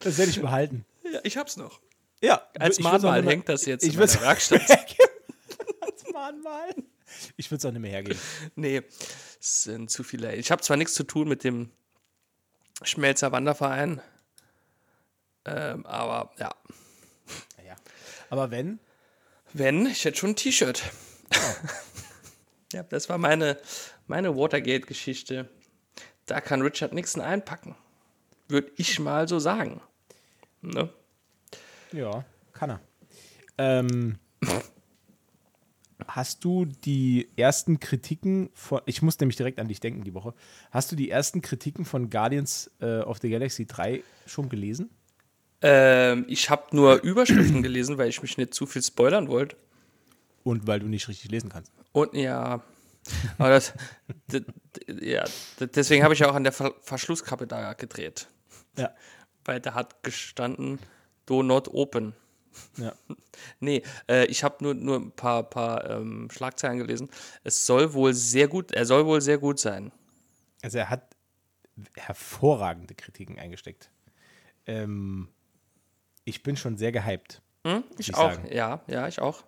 Das werde ich behalten. Ja, ich hab's noch. Ja, Als Mahnmal hängt das jetzt ich in meiner würd's- Werkstatt. als Mahnmal. Ich würde es auch nicht mehr hergeben. Nee, es sind zu viele. Ich habe zwar nichts zu tun mit dem Schmelzer Wanderverein, ähm, aber ja, Ja. Aber wenn, wenn, ich hätte schon ein T-Shirt. ja, das war meine, meine Watergate-Geschichte. Da kann Richard Nixon einpacken. Würde ich mal so sagen. Ne? ja, kann er. Ähm, hast du die ersten Kritiken von, ich muss nämlich direkt an dich denken die Woche, hast du die ersten Kritiken von Guardians äh, of the Galaxy 3 schon gelesen? Ähm, ich habe nur Überschriften gelesen, weil ich mich nicht zu viel spoilern wollte. Und weil du nicht richtig lesen kannst. Und ja, aber das, ja, deswegen habe ich ja auch an der Ver Verschlusskappe da gedreht. Ja. Weil da hat gestanden, do not open. Ja. Nee, äh, ich habe nur, nur ein paar, paar ähm, Schlagzeilen gelesen. Es soll wohl sehr gut, er soll wohl sehr gut sein. Also er hat hervorragende Kritiken eingesteckt. Ähm, ich bin schon sehr gehypt. Hm? Ich ich auch, sagen. ja, ja, ich auch.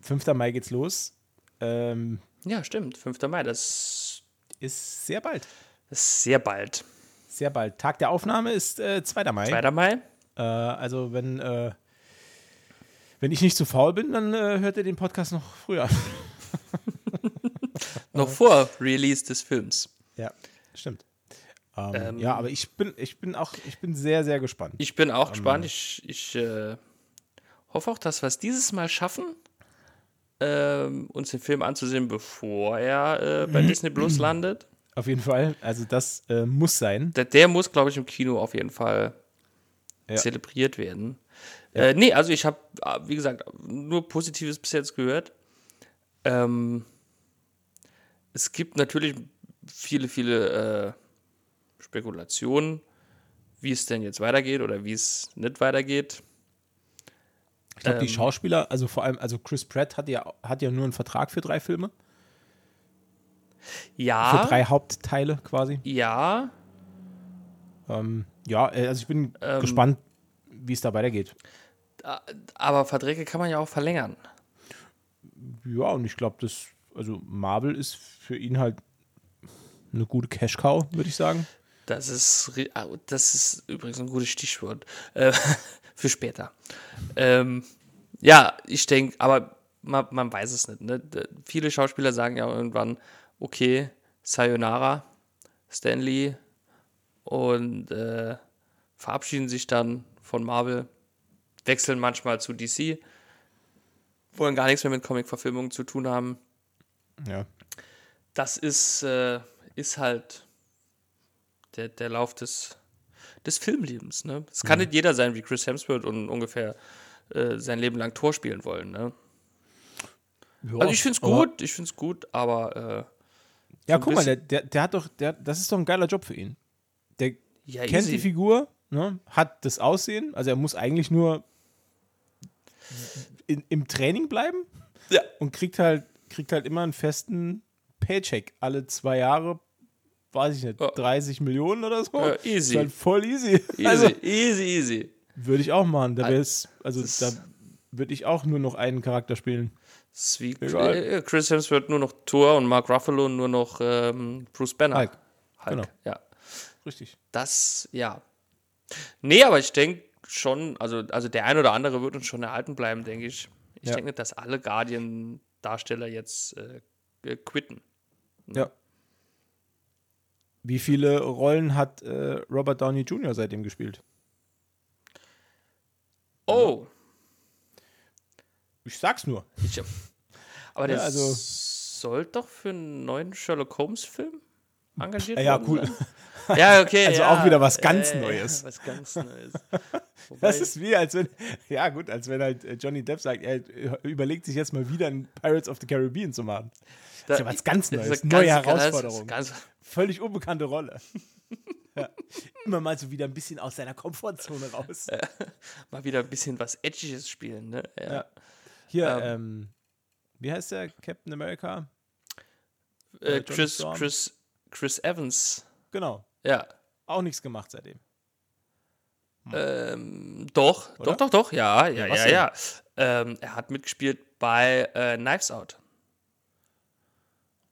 5. Mai geht's los. Ähm, Ja, stimmt, 5. Mai, das ist sehr bald. ist sehr bald. Sehr bald. Tag der Aufnahme ist äh, 2. Mai. 2. Mai? Äh, also wenn, äh, wenn ich nicht zu faul bin, dann äh, hört ihr den Podcast noch früher. Noch vor Release des Films. ja, stimmt. Ähm, Ähm, ja, aber ich bin, ich bin auch, ich bin sehr, sehr gespannt. Ich bin auch gespannt. Ich, ich äh, hoffe auch, dass wir es dieses Mal schaffen, ähm, uns den Film anzusehen, bevor er äh, bei Disney Plus landet. Auf jeden Fall. Also das äh, muss sein. Der, der muss, glaube ich, im Kino auf jeden Fall Ja. zelebriert werden. Äh, nee, also ich habe, wie gesagt, nur Positives bis jetzt gehört. Ähm, es gibt natürlich viele, viele äh, Spekulationen, wie es denn jetzt weitergeht oder wie es nicht weitergeht. Ich glaube, die Ähm, Schauspieler, also vor allem, also Chris Pratt hat ja, hat ja nur einen Vertrag für drei Filme, Ja, für drei Hauptteile quasi. ja, Ähm, ja, äh, also ich bin Ähm, gespannt, wie es da weitergeht. aber Verträge kann man ja auch verlängern. Ja, und ich glaube, das, also Marvel ist für ihn halt eine gute Cash-Cow, würde ich sagen. Das ist, das ist übrigens ein gutes Stichwort äh, für später. Ähm, ja, ich denke, aber man, man weiß es nicht. Ne? Viele Schauspieler sagen ja irgendwann, okay, Sayonara, Stanley und äh, verabschieden sich dann von Marvel, wechseln manchmal zu DC, wollen gar nichts mehr mit Comic-Verfilmungen zu tun haben. Ja. Das ist, äh, ist halt der, der Lauf des, des Filmlebens. Ne? Es kann nicht jeder sein wie Chris Hemsworth und ungefähr äh, sein Leben lang Tor spielen wollen. Ne? Also ich finde es gut, ich finde es gut, aber äh, Ja, ein guck mal, der, der, der hat doch, der, das ist doch ein geiler Job für ihn. Der ja, kennt easy. die Figur, ne, hat das Aussehen, also er muss eigentlich nur in, im Training bleiben Ja. und kriegt halt, kriegt halt immer einen festen Paycheck. Alle zwei Jahre, weiß ich nicht, Ja. 30 Millionen oder so. Ja, Ist easy. halt voll easy. Easy, Also, easy, easy. würde ich auch machen. Da Al- wär's, also da würde ich auch nur noch einen Charakter spielen. Wie Egal. äh, Chris Hemsworth nur noch Thor und Mark Ruffalo nur noch ähm, Bruce Banner. Hulk. Hulk, Genau. ja. Richtig. Das, ja. Nee, aber ich denke schon, also, also der ein oder andere wird uns schon erhalten bleiben, denke ich. Ich Ja. denke nicht, dass alle Guardian-Darsteller jetzt äh, äh, quitten. Ja. Wie viele Rollen hat äh, Robert Downey Jr. seitdem gespielt? Oh, Ich sag's nur. ich, aber der Ja, also- soll doch für einen neuen Sherlock Holmes-Film engagiert Ja, worden cool. sein? Ja, okay. Also ja, auch wieder was ganz äh, Neues. Was ganz Neues. Wobei, Das ist wie, als wenn, ja gut, als wenn halt äh, Johnny Depp sagt, er äh, überlegt sich jetzt mal wieder ein Pirates of the Caribbean zu machen. da- ist ja was ganz das Neues, eine neue ganz- ganz- Herausforderung. Ganz, Völlig unbekannte Rolle. ja. Immer mal so wieder ein bisschen aus seiner Komfortzone raus. mal wieder ein bisschen was Edgiges spielen, ne? Ja. Hier, Ähm. ähm, wie heißt der Captain America? Äh, Johnny Chris. Chris, Chris Evans. Genau, Ja. auch nichts gemacht seitdem. Ähm, doch, Oder? doch, doch, doch, ja, ja, Ja, ja. Ähm, er hat mitgespielt bei äh, Knives Out.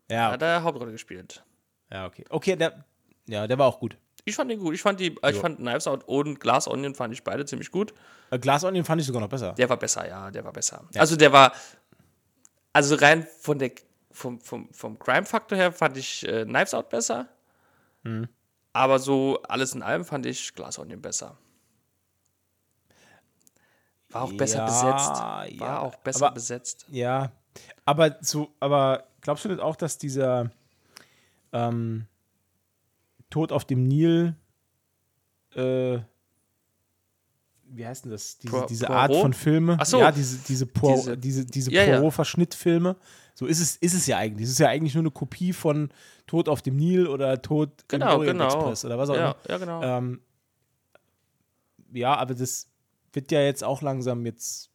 Ja, Hat er Hauptrolle gespielt. ja okay. Okay, der, ja, der war auch gut. Ich fand ihn gut. Ich fand die, äh, ich Jo. fand Knives Out und Glass Onion fand ich beide ziemlich gut. Äh, Glass Onion fand ich sogar noch besser. Der war besser, ja, der war besser. Also der war, also rein von der, vom, vom, vom Crime-Faktor her fand ich äh, Knives Out besser. Mhm. Aber so alles in allem fand ich Glass Onion besser. War auch besser Ja, besetzt. War ja, auch besser aber- besetzt. Ja, aber so, aber glaubst du nicht auch, dass dieser ähm, Tod auf dem Nil äh, wie heißt denn das? Diese, Poir- diese? Art von Filme. Ach so. Ja, diese, diese, Poir Diese- diese, diese, Ja, ja. Poirot-Verschnittfilme. So ist es, ist es ja eigentlich. Es ist ja eigentlich nur eine Kopie von Tod auf dem Nil oder Tod Genau, im Orient genau. Express oder was auch Ja, immer. ja, genau. Ähm, ja, aber das wird ja jetzt auch langsam jetzt,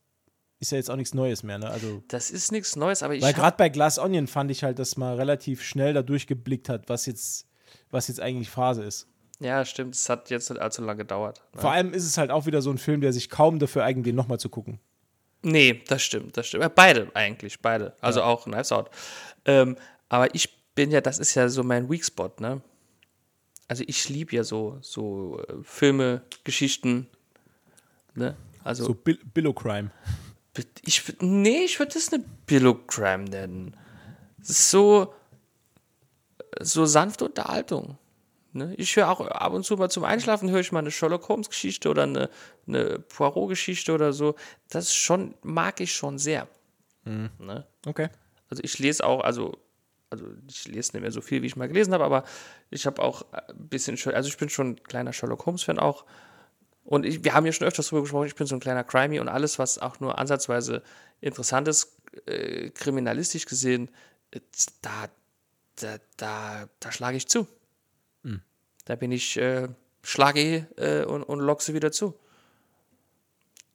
ist ja jetzt auch nichts Neues mehr, ne? Also, Das ist nichts Neues, aber ich weil gerade bei Glass Onion fand ich halt, dass man relativ schnell da durchgeblickt hat, was jetzt, was jetzt eigentlich Phase ist. Ja, stimmt. Es hat jetzt nicht allzu lange gedauert. ne? Vor allem ist es halt auch wieder so ein Film, der sich kaum dafür eignet, den nochmal zu gucken. Nee, das stimmt, das stimmt. Ja, Beide eigentlich, beide. Also auch Knives Out. Ähm, aber ich bin ja, das ist ja so mein Weak Spot, ne? Also ich liebe ja so, so äh, Filme, Geschichten, ne? Also So Bill Billow Crime. ich nee, ich würde das eine Billow Crime nennen. Es ist so so sanfte Unterhaltung. Ne? Ich höre auch ab und zu mal zum Einschlafen höre ich mal eine Sherlock Holmes Geschichte oder eine, eine Poirot Geschichte oder so. Das schon mag ich schon sehr. Ne? Okay. Also ich lese auch, also also ich lese nicht mehr so viel, wie ich mal gelesen habe, aber ich habe auch ein bisschen, also ich bin schon ein kleiner Sherlock Holmes Fan auch. Und ich, wir haben ja schon öfters darüber gesprochen, ich bin so ein kleiner Crimey und alles, was auch nur ansatzweise interessant ist, äh, kriminalistisch gesehen, äh, da, da, da, da schlage ich zu. Da bin ich, äh, schlage äh, und, und lock sie wieder zu.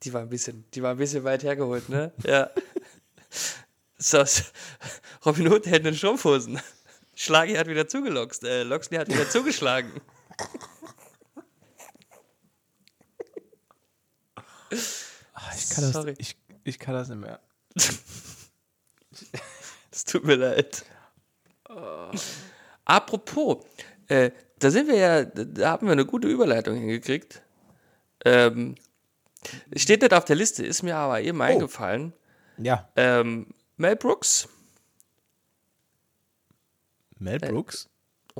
Die war ein bisschen, die war ein bisschen weit hergeholt, ne? Ja. So, Robin Hood hält in Strumpfhosen. Schlagi hat wieder zugelockt. Äh, Loxley hat wieder zugeschlagen. Ich kann, das, Sorry. ich, ich kann das nicht mehr. Es tut mir leid. Apropos, äh, da sind wir ja, da haben wir eine gute Überleitung hingekriegt. Ähm, steht nicht auf der Liste, ist mir aber eben eingefallen. Ja, Ähm, Mel Brooks, Mel Äh, Brooks.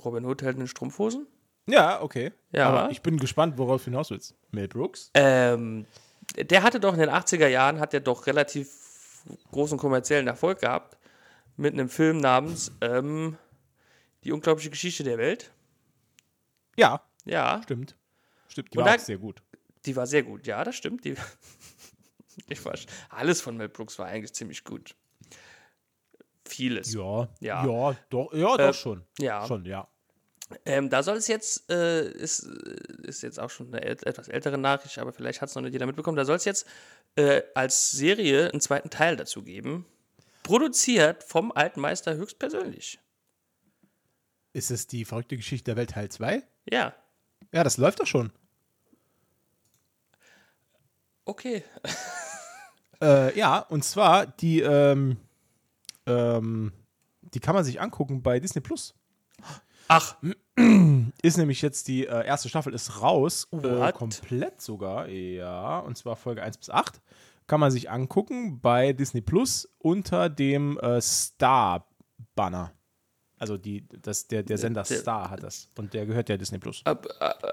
Robin Hood hält in Strumpfhosen. Ja, okay. Ja. Aber ich bin gespannt, worauf du hinaus willst. Mel Brooks? Ähm, der hatte doch in den 80er Jahren, hat er doch relativ großen kommerziellen Erfolg gehabt mit einem Film namens ähm, Die unglaubliche Geschichte der Welt. Ja, Ja, stimmt. Stimmt, die Und war da- sehr gut. die war sehr gut. Ja, das stimmt. Die, ich war, alles von Mel Brooks war eigentlich ziemlich gut. Vieles. Ja, Ja. ja, doch, ja, Äh, doch schon. ja. Schon, ja. Ähm, da soll es jetzt, äh, ist, ist jetzt auch schon eine etwas ältere Nachricht, aber vielleicht hat es noch nicht jeder mitbekommen. Da soll es jetzt äh, als Serie einen zweiten Teil dazu geben. Produziert vom alten Meister höchstpersönlich. Ist es die verrückte Geschichte der Welt Teil 2? Ja, Ja, das läuft doch schon. okay. Äh, ja, und zwar die, ähm, ähm, die kann man sich angucken bei Disney Plus. Ach, Ist nämlich jetzt die äh, erste Staffel ist raus. Äh, komplett sogar, ja. Und zwar Folge 1 bis 8. Kann man sich angucken bei Disney Plus unter dem äh, Star-Banner. Also die, das, der, der Sender der- Star hat das. Und der gehört ja Disney Plus. äh,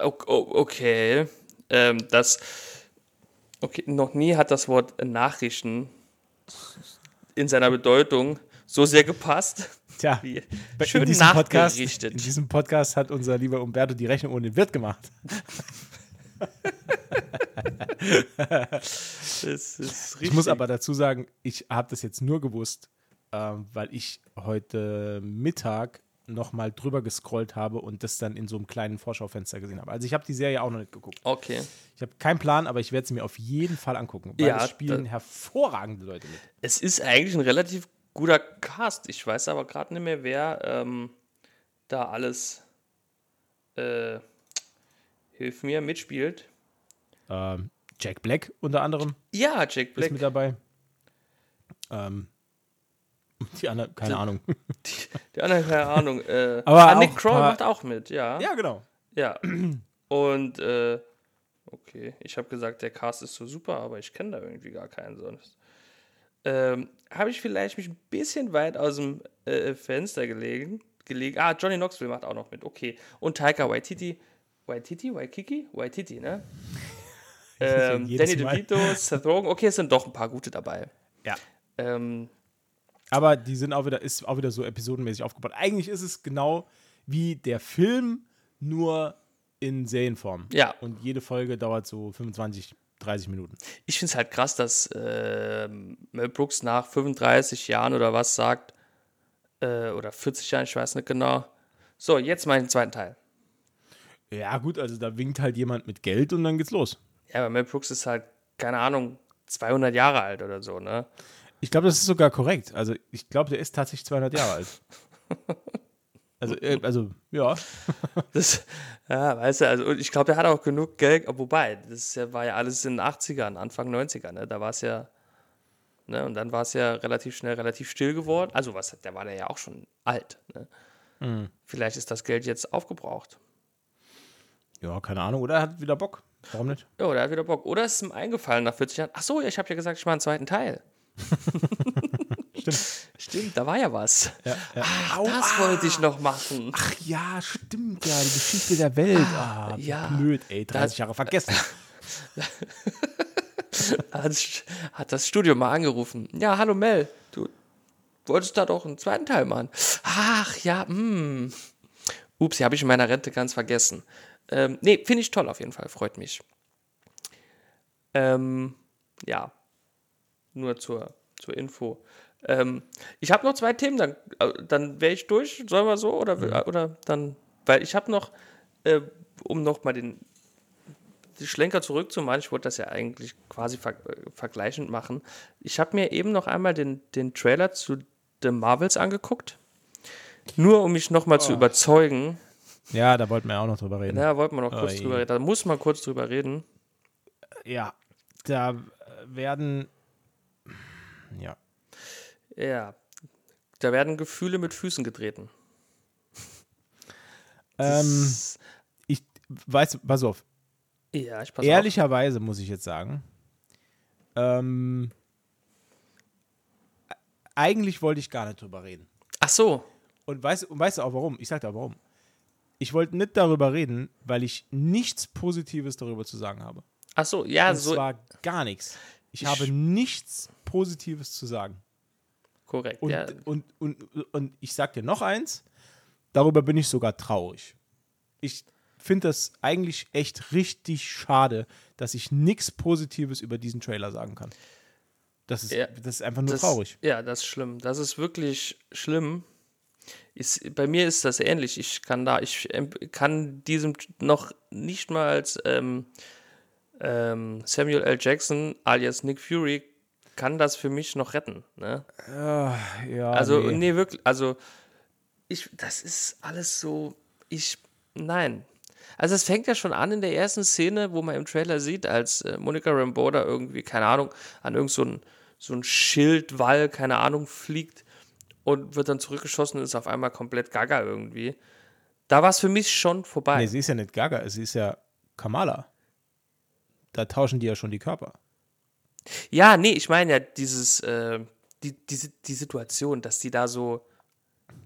okay. Ähm, das, okay, noch nie hat das Wort Nachrichten in seiner Bedeutung so sehr gepasst. Tja, schön in diesem, Podcast, nachgerichtet. in diesem Podcast hat unser lieber Umberto die Rechnung ohne den Wirt gemacht. Ich muss aber dazu sagen, ich habe das jetzt nur gewusst, ähm, weil ich heute Mittag nochmal drüber gescrollt habe und das dann in so einem kleinen Vorschaufenster gesehen habe. Also ich habe die Serie auch noch nicht geguckt. Okay. Ich habe keinen Plan, aber ich werde sie mir auf jeden Fall angucken, weil Ja, es spielen hervorragende Leute mit. Es ist eigentlich ein relativ guter Cast. Ich weiß aber gerade nicht mehr, wer ähm, da alles, äh, hilf mir, mitspielt. Ähm, Jack Black unter anderem Ja, Jack ist Black. mit dabei. Ähm, die anderen, keine Die- Ahnung. Die anderen, keine Ahnung. Äh, Aber ah, Nick Kroll macht auch mit, ja. ja, genau. Ja. Und, äh, okay, ich habe gesagt, der Cast ist so super, aber ich kenne da irgendwie gar keinen sonst. Ähm, habe ich vielleicht mich ein bisschen weit aus dem äh, Fenster gelegen, gelegen. Ah, Johnny Knoxville macht auch noch mit, okay. Und Taika Waititi. Waititi? Waikiki? Waititi, ne? ähm, jedes Danny. DeVito, Seth Rogen. Okay, es sind doch ein paar gute dabei. Ja. Ähm, Aber die sind auch wieder, ist auch wieder so episodenmäßig aufgebaut. Eigentlich ist es genau wie der Film, nur in Serienform. Ja. Und jede Folge dauert so 25, 30 Minuten. Ich finde es halt krass, dass äh, Mel Brooks nach 35 Jahren oder was sagt, äh, oder 40 Jahren, ich weiß nicht genau. So, jetzt meinen zweiten Teil. Ja, gut, also da winkt halt jemand mit Geld und dann geht's los. Ja, aber Mel Brooks ist halt, keine Ahnung, 200 Jahre alt oder so, ne? Ich glaube, das ist sogar korrekt. Also ich glaube, der ist tatsächlich 200 Jahre alt. Also, äh, also ja. Das, ja, weißt du, also ich glaube, der hat auch genug Geld, wobei, das war ja alles in den 80ern, Anfang 90er, ne? Da war es ja, ne? Und dann war es ja relativ schnell relativ still geworden. Also was, der war ja auch schon alt, ne? Mhm. Vielleicht ist das Geld jetzt aufgebraucht. Ja, keine Ahnung. Oder er hat wieder Bock. Warum nicht? Ja, der hat wieder Bock. Oder ist es ihm eingefallen nach 40 Jahren? Ach so, ich habe ja gesagt, ich mache einen zweiten Teil. Stimmt. Stimmt, da war ja was. Ja, ja. Ach, das wollte ich noch machen. Ach ja, stimmt ja. Die Geschichte der Welt. Ah, wie ja. blöd, ey. 30 Jahre vergessen. Hat, hat das Studio mal angerufen. Ja, hallo Mel, du wolltest da doch einen zweiten Teil machen. Ach ja, hm. Ups, die habe ich in meiner Rente ganz vergessen. Ähm, nee, finde ich toll auf jeden Fall, freut mich. Ähm, ja, nur zur, zur Info. Ähm, ich habe noch zwei Themen, dann, äh, dann wäre ich durch, sollen wir so? Oder, Mhm. oder dann, weil ich habe noch, äh, um noch mal den, den Schlenker zurückzumachen, ich wollte das ja eigentlich quasi ver äh, vergleichend machen. Ich habe mir eben noch einmal den, den Trailer zu The Marvels angeguckt. Nur um mich noch mal zu überzeugen. Ja, da wollten wir auch noch drüber reden. Da wollten wir noch kurz Oi. drüber reden. Da muss man kurz drüber reden. Ja, da äh, werden. Ja. Ja. Da werden Gefühle mit Füßen getreten. Ähm, ich weiß, pass auf. Ja, ich pass Ehrlicherweise muss ich jetzt sagen, ähm, eigentlich wollte ich gar nicht drüber reden. auf. Ach so. Und weißt, und weißt du auch warum? Ich sag dir auch warum. Ich wollte nicht darüber reden, weil ich nichts Positives darüber zu sagen habe. Ach so, ja, Und so. zwar gar nichts. Ich, Ich- habe nichts Positives zu sagen. korrekt. Und, ja. und, und, und ich sag dir noch eins, darüber bin ich sogar traurig. Ich finde das eigentlich echt richtig schade, dass ich nichts Positives über diesen Trailer sagen kann. Das ist, Ja, das ist einfach nur das, traurig. Ja, das ist schlimm. Das ist wirklich schlimm. Ist, bei mir ist das ähnlich. Ich kann da, ich kann diesem noch nicht mal als ähm, ähm, Samuel L. Jackson alias Nick Fury kann das für mich noch retten. Ne? Ja, Also, nee. nee. wirklich, also ich, das ist alles so, ich, nein. Also es fängt ja schon an in der ersten Szene, wo man im Trailer sieht, als äh, Monica Rambeau da irgendwie, keine Ahnung, an irgend so ein, so ein Schildwall, keine Ahnung, fliegt und wird dann zurückgeschossen und ist auf einmal komplett gaga irgendwie. Da war es für mich schon vorbei. Nee, sie ist ja nicht Gaga, sie ist ja Kamala. Da tauschen die ja schon die Körper. Ja, nee, ich meine ja dieses, äh, die, diese, die Situation, dass die da so,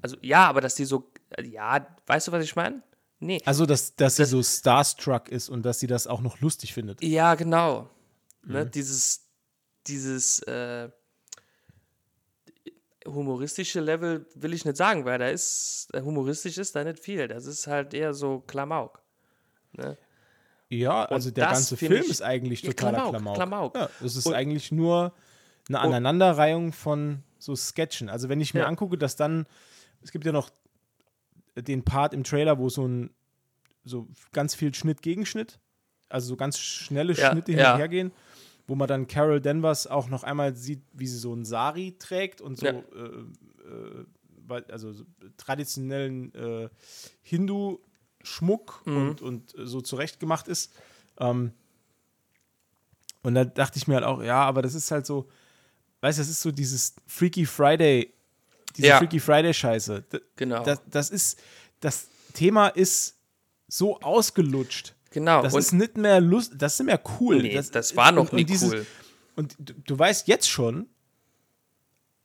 also ja, aber dass die so, ja, weißt du, was ich meine? Nee. Also, dass, dass sie so starstruck ist und dass sie das auch noch lustig findet. Ja, genau. Ne, Mhm. dieses, dieses äh, humoristische Level will ich nicht sagen, weil da ist, äh, humoristisch ist da nicht viel. Das ist halt eher so Klamauk. Ja, also der ganze Film ich- ist eigentlich Ja, totaler Klamauk, Klamauk. Klamauk. Ja, es ist Und- eigentlich nur eine Aneinanderreihung von so Sketchen. Also wenn ich mir Ja. angucke, dass dann, es gibt ja noch den Part im Trailer, wo so ein, so ganz viel Schnitt Gegenschnitt, also so ganz schnelle Schnitte hin und her gehen, wo man dann Carol Danvers auch noch einmal sieht, wie sie so ein Sari trägt und so, Ja. äh, äh, also so traditionellen äh, Hindu-Schmuck Mhm. und, und so zurechtgemacht ist. Ähm, und da dachte ich mir halt auch, ja, aber das ist halt so, weißt du, das ist so dieses Freaky Friday, diese Ja. Freaky Friday-Scheiße. Genau. Das, das ist, das Thema ist so ausgelutscht. Genau. Das und ist nicht mehr lust, das ist nicht mehr cool. nee, das, war noch und- und nie dieses- cool. Und du, du weißt jetzt schon,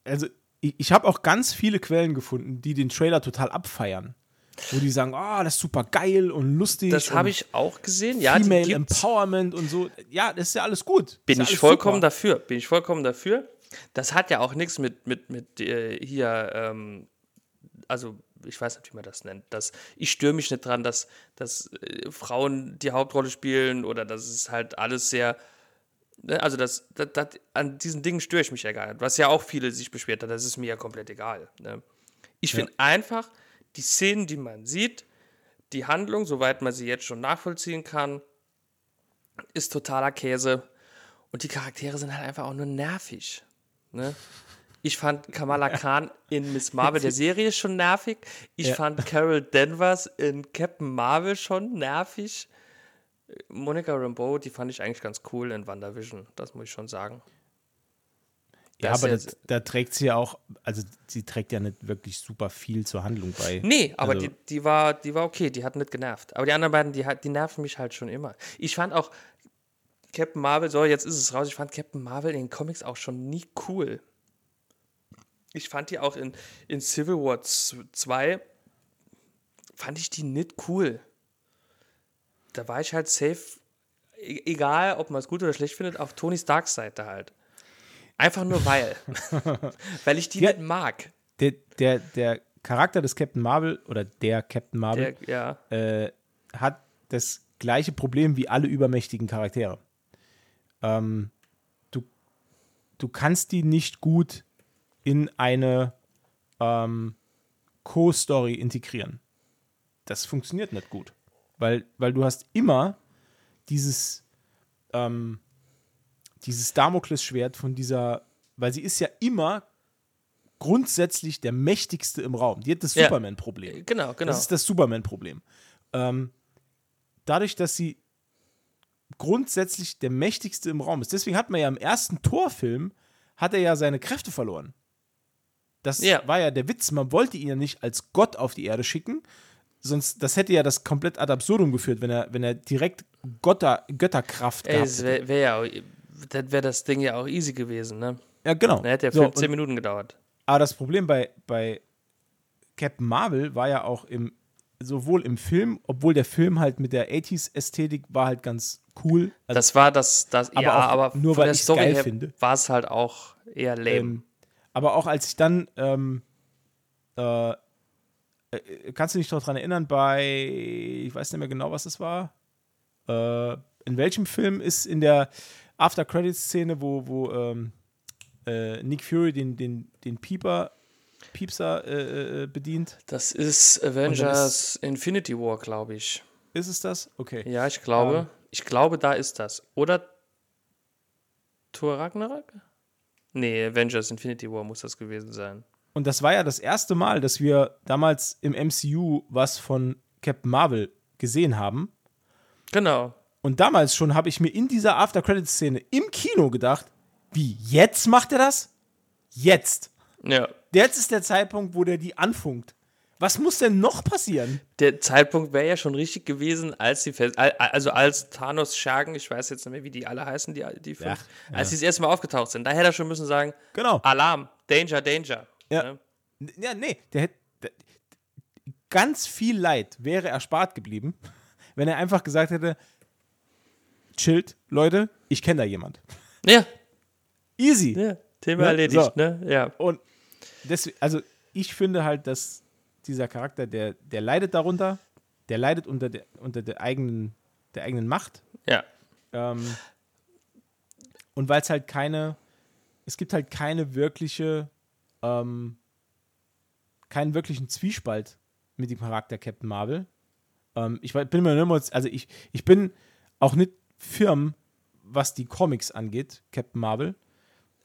also ich, ich habe auch ganz viele Quellen gefunden, die den Trailer total abfeiern. Wo die sagen, oh, das ist super geil und lustig. Das habe ich auch gesehen. Ja, Female. Empowerment und so. Ja, das ist ja alles gut. Bin ich vollkommen super. dafür. Bin ich vollkommen dafür. Das hat ja auch nichts mit, mit, mit äh, hier, ähm, also ich weiß nicht, wie man das nennt. Das, ich störe mich nicht dran, dass, dass äh, Frauen die Hauptrolle spielen oder dass es halt alles sehr Ne, Also das, das, das, an diesen Dingen störe ich mich ja gar nicht. Was ja auch viele sich beschwert haben, das ist mir ja komplett egal. Ne? Ich finde einfach, die Szenen, die man sieht, die Handlung, soweit man sie jetzt schon nachvollziehen kann, ist totaler Käse. Und die Charaktere sind halt einfach auch nur nervig. Ne? Ich fand Kamala Khan in Miss Marvel der Serie schon nervig. Ich Ja. fand Carol Danvers in Captain Marvel schon nervig. Monica Rambeau, die fand ich eigentlich ganz cool in WandaVision, das muss ich schon sagen. Ja, Das aber das, da trägt sie ja auch, also sie trägt ja nicht wirklich super viel zur Handlung bei. Nee, aber Also- die, die, war, die war okay, die hat nicht genervt. Aber die anderen beiden, die, die nerven mich halt schon immer. Ich fand auch Captain Marvel, so jetzt ist es raus, ich fand Captain Marvel in den Comics auch schon nie cool. Ich fand die auch in, in Civil War 2, fand ich die nicht cool. Da war ich halt safe, e- egal ob man es gut oder schlecht findet, auf Tony Starks Seite halt. Einfach nur weil. weil ich die Ja. nicht mag. Der, der, der Charakter des Captain Marvel oder der Captain Marvel Der, ja. äh, hat das gleiche Problem wie alle übermächtigen Charaktere. Ähm, du, du kannst die nicht gut in eine ähm, Co-Story integrieren. Das funktioniert nicht gut. Weil, weil du hast immer dieses, ähm, dieses Damoklesschwert von dieser, weil sie ist ja immer grundsätzlich der mächtigste im Raum. Die hat das Ja. Superman-Problem. Genau, genau. Das ist das Superman-Problem. Ähm, dadurch, dass sie grundsätzlich der mächtigste im Raum ist. Deswegen hat man ja im ersten Torfilm hat er ja seine Kräfte verloren. Das Ja. war ja der Witz. Man wollte ihn ja nicht als Gott auf die Erde schicken, sonst das hätte ja das komplett ad absurdum geführt, wenn er, wenn er direkt Götter, Götterkraft Ey, gehabt es hätte. wär ja dann wäre das Ding ja auch easy gewesen, ne? Ja, genau. Dann hätte der So, Film und- 10 Minuten gedauert. Aber das Problem bei, bei Captain Marvel war ja auch im, sowohl im Film, obwohl der Film halt mit der 80s-Ästhetik war halt ganz cool. Also, Das war das, das aber ja, aber nur, von weil ich's Story geil her finde. war es halt auch eher lame. ähm, aber auch als ich dann, ähm, äh, äh, kannst du dich noch dran erinnern, bei, ich weiß nicht mehr genau, was es war, äh, in welchem Film ist in der After-Credits-Szene, wo, wo ähm, äh, Nick Fury den, den, den Pieper, Piepser äh, äh, bedient? das ist Avengers Infinity War, glaube ich. Ist es das? Okay. Ja, ich glaube. Ähm. ich glaube, da ist das. Oder Thor Ragnarok? Nee, Avengers Infinity War muss das gewesen sein. Und das war ja das erste Mal, dass wir damals im MCU was von Captain Marvel gesehen haben. Genau. Und damals schon habe ich mir in dieser After-Credits-Szene im Kino gedacht, wie, jetzt macht er das? Jetzt. Ja. Jetzt ist der Zeitpunkt, wo der die anfunkt. Was muss denn noch passieren? Der Zeitpunkt wäre ja schon richtig gewesen, als sie fest, al- also als Thanos Schergen, ich weiß jetzt nicht mehr, wie die alle heißen, die, die fünf, Ja, als sie das erste Mal aufgetaucht sind. Da hätte er schon müssen sagen, Genau. Alarm, Danger, Danger. Ja. Ne? Ja, nee, der hätte. Ganz viel Leid wäre erspart geblieben, wenn er einfach gesagt hätte: Chillt, Leute, ich kenne da jemand. Ja, Easy. ja, Thema Ne? erledigt, So. ne? Ja. Und deswegen, also ich finde halt, dass dieser Charakter, der, der leidet darunter, der leidet unter der, unter der eigenen, der eigenen Macht. Ja. Ähm, und weil es halt keine, es gibt halt keine wirkliche, ähm, keinen wirklichen Zwiespalt mit dem Charakter Captain Marvel. Ähm, ich bin mir nicht also ich, ich bin auch nicht firm, was die Comics angeht, Captain Marvel.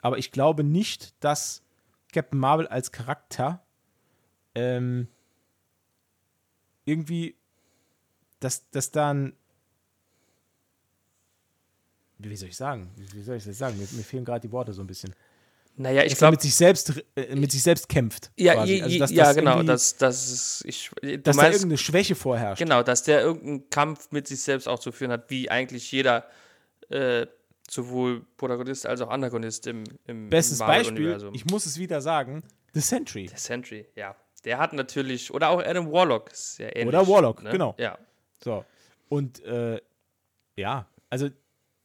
Aber ich glaube nicht, dass Captain Marvel als Charakter ähm, irgendwie, dass, dass da ein wie soll ich sagen? Wie soll ich das sagen? Mir, mir fehlen gerade die Worte so ein bisschen. Naja, ich Dass glaube, mit sich selbst äh, mit sich selbst kämpft. ja, quasi. Also, dass ja das genau, dass, dass ich, dass da meinst, irgendeine Schwäche vorherrscht. genau, dass der irgendeinen Kampf mit sich selbst auch zu führen hat, wie eigentlich jeder äh, sowohl Protagonist als auch Antagonist im, im, Bestes im Beispiel, ich muss es wieder sagen, The Sentry. Der Sentry, ja. Der hat natürlich, oder auch Adam Warlock ist ja ähnlich. Oder Warlock, ne? genau. Ja. So. Und äh, ja, also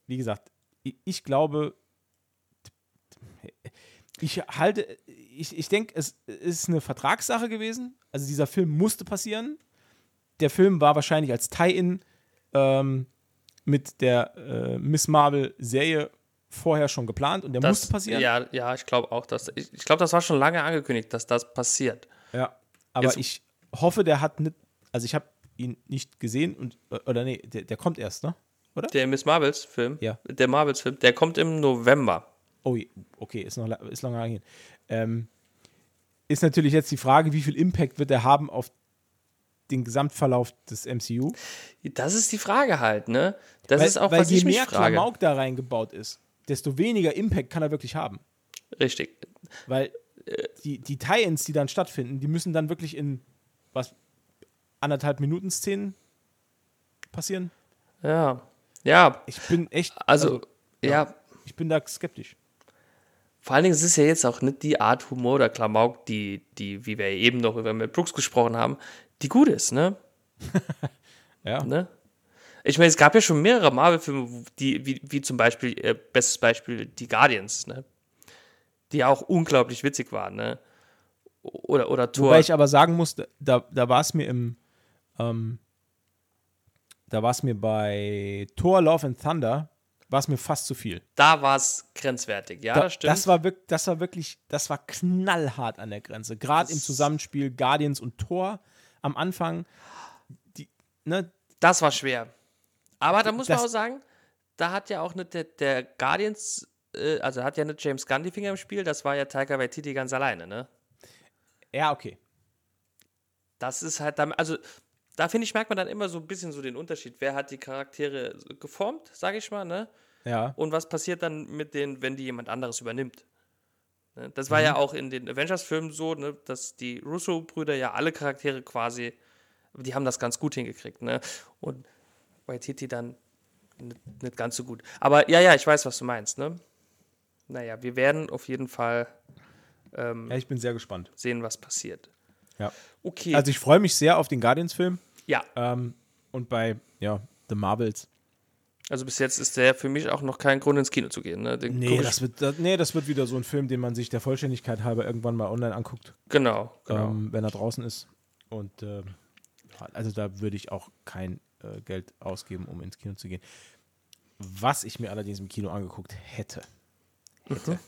wie gesagt, ich, ich glaube, ich halte, ich, ich denke, es ist eine Vertragssache gewesen. Also dieser Film musste passieren. Der Film war wahrscheinlich als Tie-In ähm, mit der äh, Miss Marvel-Serie vorher schon geplant und der Das, musste passieren. Ja, ja, ich glaube auch, dass. Ich, ich glaube, das war schon lange angekündigt, dass das passiert. Ja, aber Jetzt- ich hoffe, der hat nicht, also ich habe ihn nicht gesehen und, oder nee, der, der kommt erst, ne? Der Miss Marvels-Film, Ja. der Marvels-Film, der kommt im November. Oh, okay, ist noch ist lange lang hin. Ähm, ist natürlich jetzt die Frage, wie viel Impact wird er haben auf den Gesamtverlauf des MCU? Das ist die Frage halt, ne? Das weil, ist auch, weil was je ich mich mehr frage. Klamauk da reingebaut ist, desto weniger Impact kann er wirklich haben. Richtig. Weil Äh, die, die Tie-Ins, die dann stattfinden, die müssen dann wirklich in was anderthalb Minuten Szenen passieren. Ja. Ja, Ich bin echt, also, ja. ich bin da skeptisch. Vor allen Dingen, es ist ja jetzt auch nicht die Art Humor oder Klamauk, die, die, wie wir eben noch über Mel Brooks gesprochen haben, die gut ist, ne? Ja. ne? Ich meine, es gab ja schon mehrere Marvel-Filme, die, wie, wie zum Beispiel, äh, bestes Beispiel, die Guardians, ne? Die auch unglaublich witzig waren, ne? Oder, oder Thor. Wobei ich aber sagen muss, da, da war es mir im, ähm, da war es mir bei Thor Love and Thunder, war es mir fast zu viel. da war es grenzwertig, ja, Da, das stimmt. das, war wirklich, das war wirklich, das war knallhart an der Grenze. Gerade im Zusammenspiel Guardians und Thor am Anfang, die, ne, Das war schwer. Aber da muss man Das- auch sagen, da hat ja auch nicht der, der Guardians, äh, also hat ja nicht James Gunn die Finger im Spiel, das war ja Taika Waititi ganz alleine, ne? ja, okay. Das ist halt, dann, also da finde ich, merkt man dann immer so ein bisschen so den Unterschied. Wer hat die Charaktere geformt, sage ich mal, ne? Ja. Und was passiert dann mit denen, wenn die jemand anderes übernimmt? Ne? Das war Mhm. ja auch in den Avengers-Filmen so, ne, dass die Russo-Brüder ja alle Charaktere quasi, die haben das ganz gut hingekriegt, ne? Und Waititi dann nicht, nicht ganz so gut. Aber ja, ja, ich weiß, was du meinst, ne? Naja, wir werden auf jeden Fall ähm, ja, ich bin sehr gespannt. sehen, was passiert. Ja. Okay, Also ich freue mich sehr auf den Guardians-Film ja, ähm, und bei, ja, The Marvels. also bis jetzt ist der für mich auch noch kein Grund ins Kino zu gehen, ne? Den Nee das, wird, das, nee, das wird wieder so ein Film, den man sich der Vollständigkeit halber irgendwann mal online anguckt, genau, genau. ähm, wenn er draußen ist. Und ja, also da würde ich auch kein äh, Geld ausgeben, um ins Kino zu gehen. Was ich mir allerdings im Kino angeguckt hätte, hätte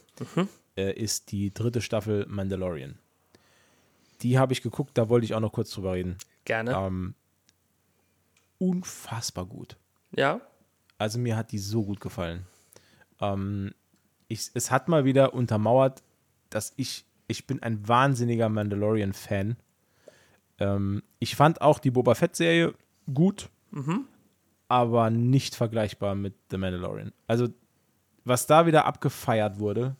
Äh, ist die dritte Staffel Mandalorian. Die habe ich geguckt, da wollte ich auch noch kurz drüber reden. Gerne. Ähm, unfassbar gut. Ja, Also mir hat die so gut gefallen. Ähm, ich, es hat mal wieder untermauert, dass ich, ich bin ein wahnsinniger Mandalorian-Fan. Ähm, ich fand auch die Boba Fett-Serie gut, aber nicht vergleichbar mit The Mandalorian. Also was da wieder abgefeiert wurde,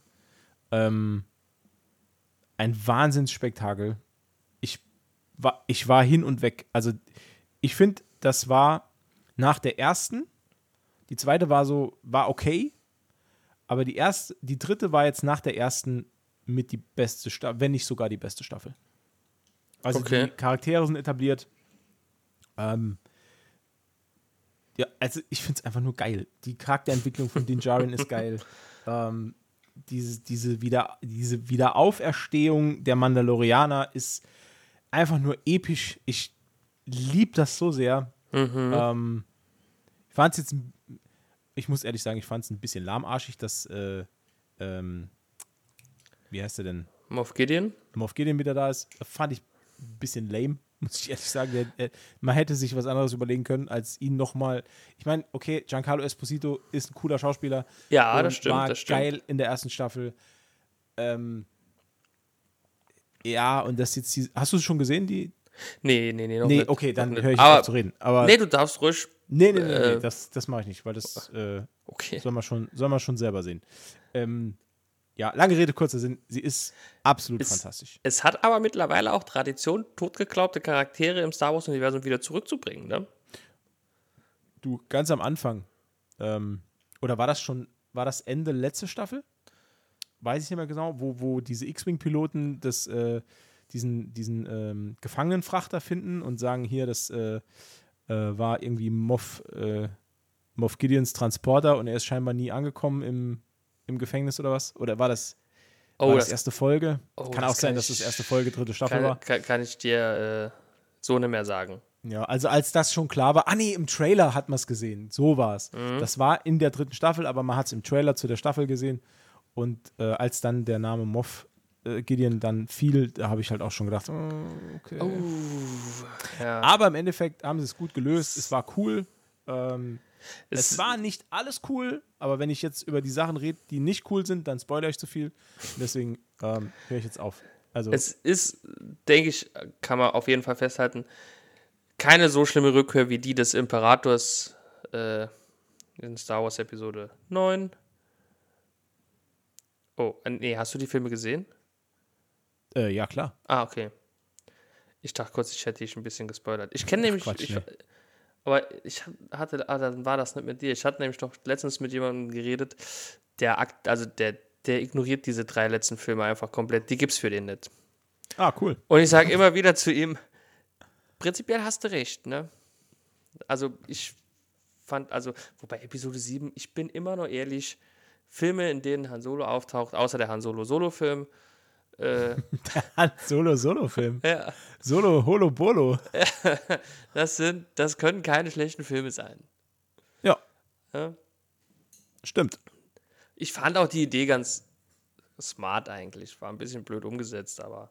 ähm, ein Wahnsinnsspektakel. Ich war, ich war hin und weg. Also ich finde, das war nach der ersten, die zweite war so, war okay, aber die erste, die dritte war jetzt nach der ersten mit die beste Staffel, wenn nicht sogar die beste Staffel. Also Okay. die Charaktere sind etabliert. Ähm, ja, also ich finde es einfach nur geil. Die Charakterentwicklung von Din Djarin ist geil. Ähm, diese, diese, wieder, diese Wiederauferstehung der Mandalorianer ist einfach nur episch. Ich liebe das so sehr. Ähm, ich fand es jetzt, ich muss ehrlich sagen, ich fand es ein bisschen lahmarschig, dass, äh, ähm, wie heißt er denn? Moff Gideon. Moff Gideon wieder da ist, fand ich ein bisschen lame, muss ich ehrlich sagen. Der, der, man hätte sich was anderes überlegen können, als ihn nochmal. Ich meine, okay, Giancarlo Esposito ist ein cooler Schauspieler. Ja, das stimmt, War das stimmt. geil in der ersten Staffel. Ähm, ja, und das jetzt. Die, hast du es schon gesehen, die? Nee, nee, nee, noch Nee, nicht. okay, dann höre ich Aber, auf zu reden. Aber Nee, du darfst ruhig. nee, nee, nee, nee, äh, das, das mache ich nicht, weil das äh, Okay. soll, man schon, soll man schon selber sehen. Ähm, ja, lange Rede, kurzer Sinn. Sie ist absolut Ist- fantastisch. Es hat aber mittlerweile auch Tradition, totgeglaubte Charaktere im Star Wars-Universum wieder zurückzubringen, ne? Du, ganz am Anfang, ähm, oder war das schon, war das Ende letzte Staffel? Weiß ich nicht mehr genau, wo, wo diese X-Wing-Piloten das, äh, diesen, diesen ähm, Gefangenenfrachter finden und sagen, hier, das äh, äh, war irgendwie Moff, äh, Moff Gideons Transporter und er ist scheinbar nie angekommen im, im Gefängnis oder was? Oder war das, Oh, war das das erste Folge? Oh, kann auch sein, kann dass ich- das erste Folge, dritte Staffel kann, war. kann, kann ich dir äh, so nicht mehr sagen. Ja, also als das schon klar war, ah nee, im Trailer hat man es gesehen, so war es. Das war in der dritten Staffel, aber man hat es im Trailer zu der Staffel gesehen. Und äh, als dann der Name Moff äh, Gideon dann fiel, da habe ich halt auch schon gedacht, mm, okay. Ja. Aber im Endeffekt haben sie es gut gelöst, es war cool. Ähm, es, Es- war nicht alles cool, aber wenn ich jetzt über die Sachen rede, die nicht cool sind, dann spoilere ich zu viel. Deswegen ähm, höre ich jetzt auf. Also, Es ist, denke ich, kann man auf jeden Fall festhalten, keine so schlimme Rückkehr wie die des Imperators äh, in Star Wars Episode 9. Oh, äh, nee, hast du die Filme gesehen? äh, ja klar. Ah, okay. Ich dachte kurz, ich hätte dich ein bisschen gespoilert. Ich kenne nämlich. Quatsch, ich, nee. Aber ich hatte, ah, dann war das nicht mit dir. Ich hatte nämlich doch letztens mit jemandem geredet, der akt, also der, der ignoriert diese drei letzten Filme einfach komplett. Die gibt's für den nicht. Ah, cool. Und ich sage immer wieder zu ihm, prinzipiell hast du recht, ne? Also ich fand, also, wobei Episode 7, ich bin immer noch ehrlich, Filme, in denen Han Solo auftaucht, außer der Han Solo-Solo-Film, äh, Solo, Solo-Film. ja, Solo, Holo, Bolo. das sind, das können keine schlechten Filme sein. Ja, Ja? stimmt. Ich fand auch die Idee ganz smart eigentlich. War ein bisschen blöd umgesetzt, aber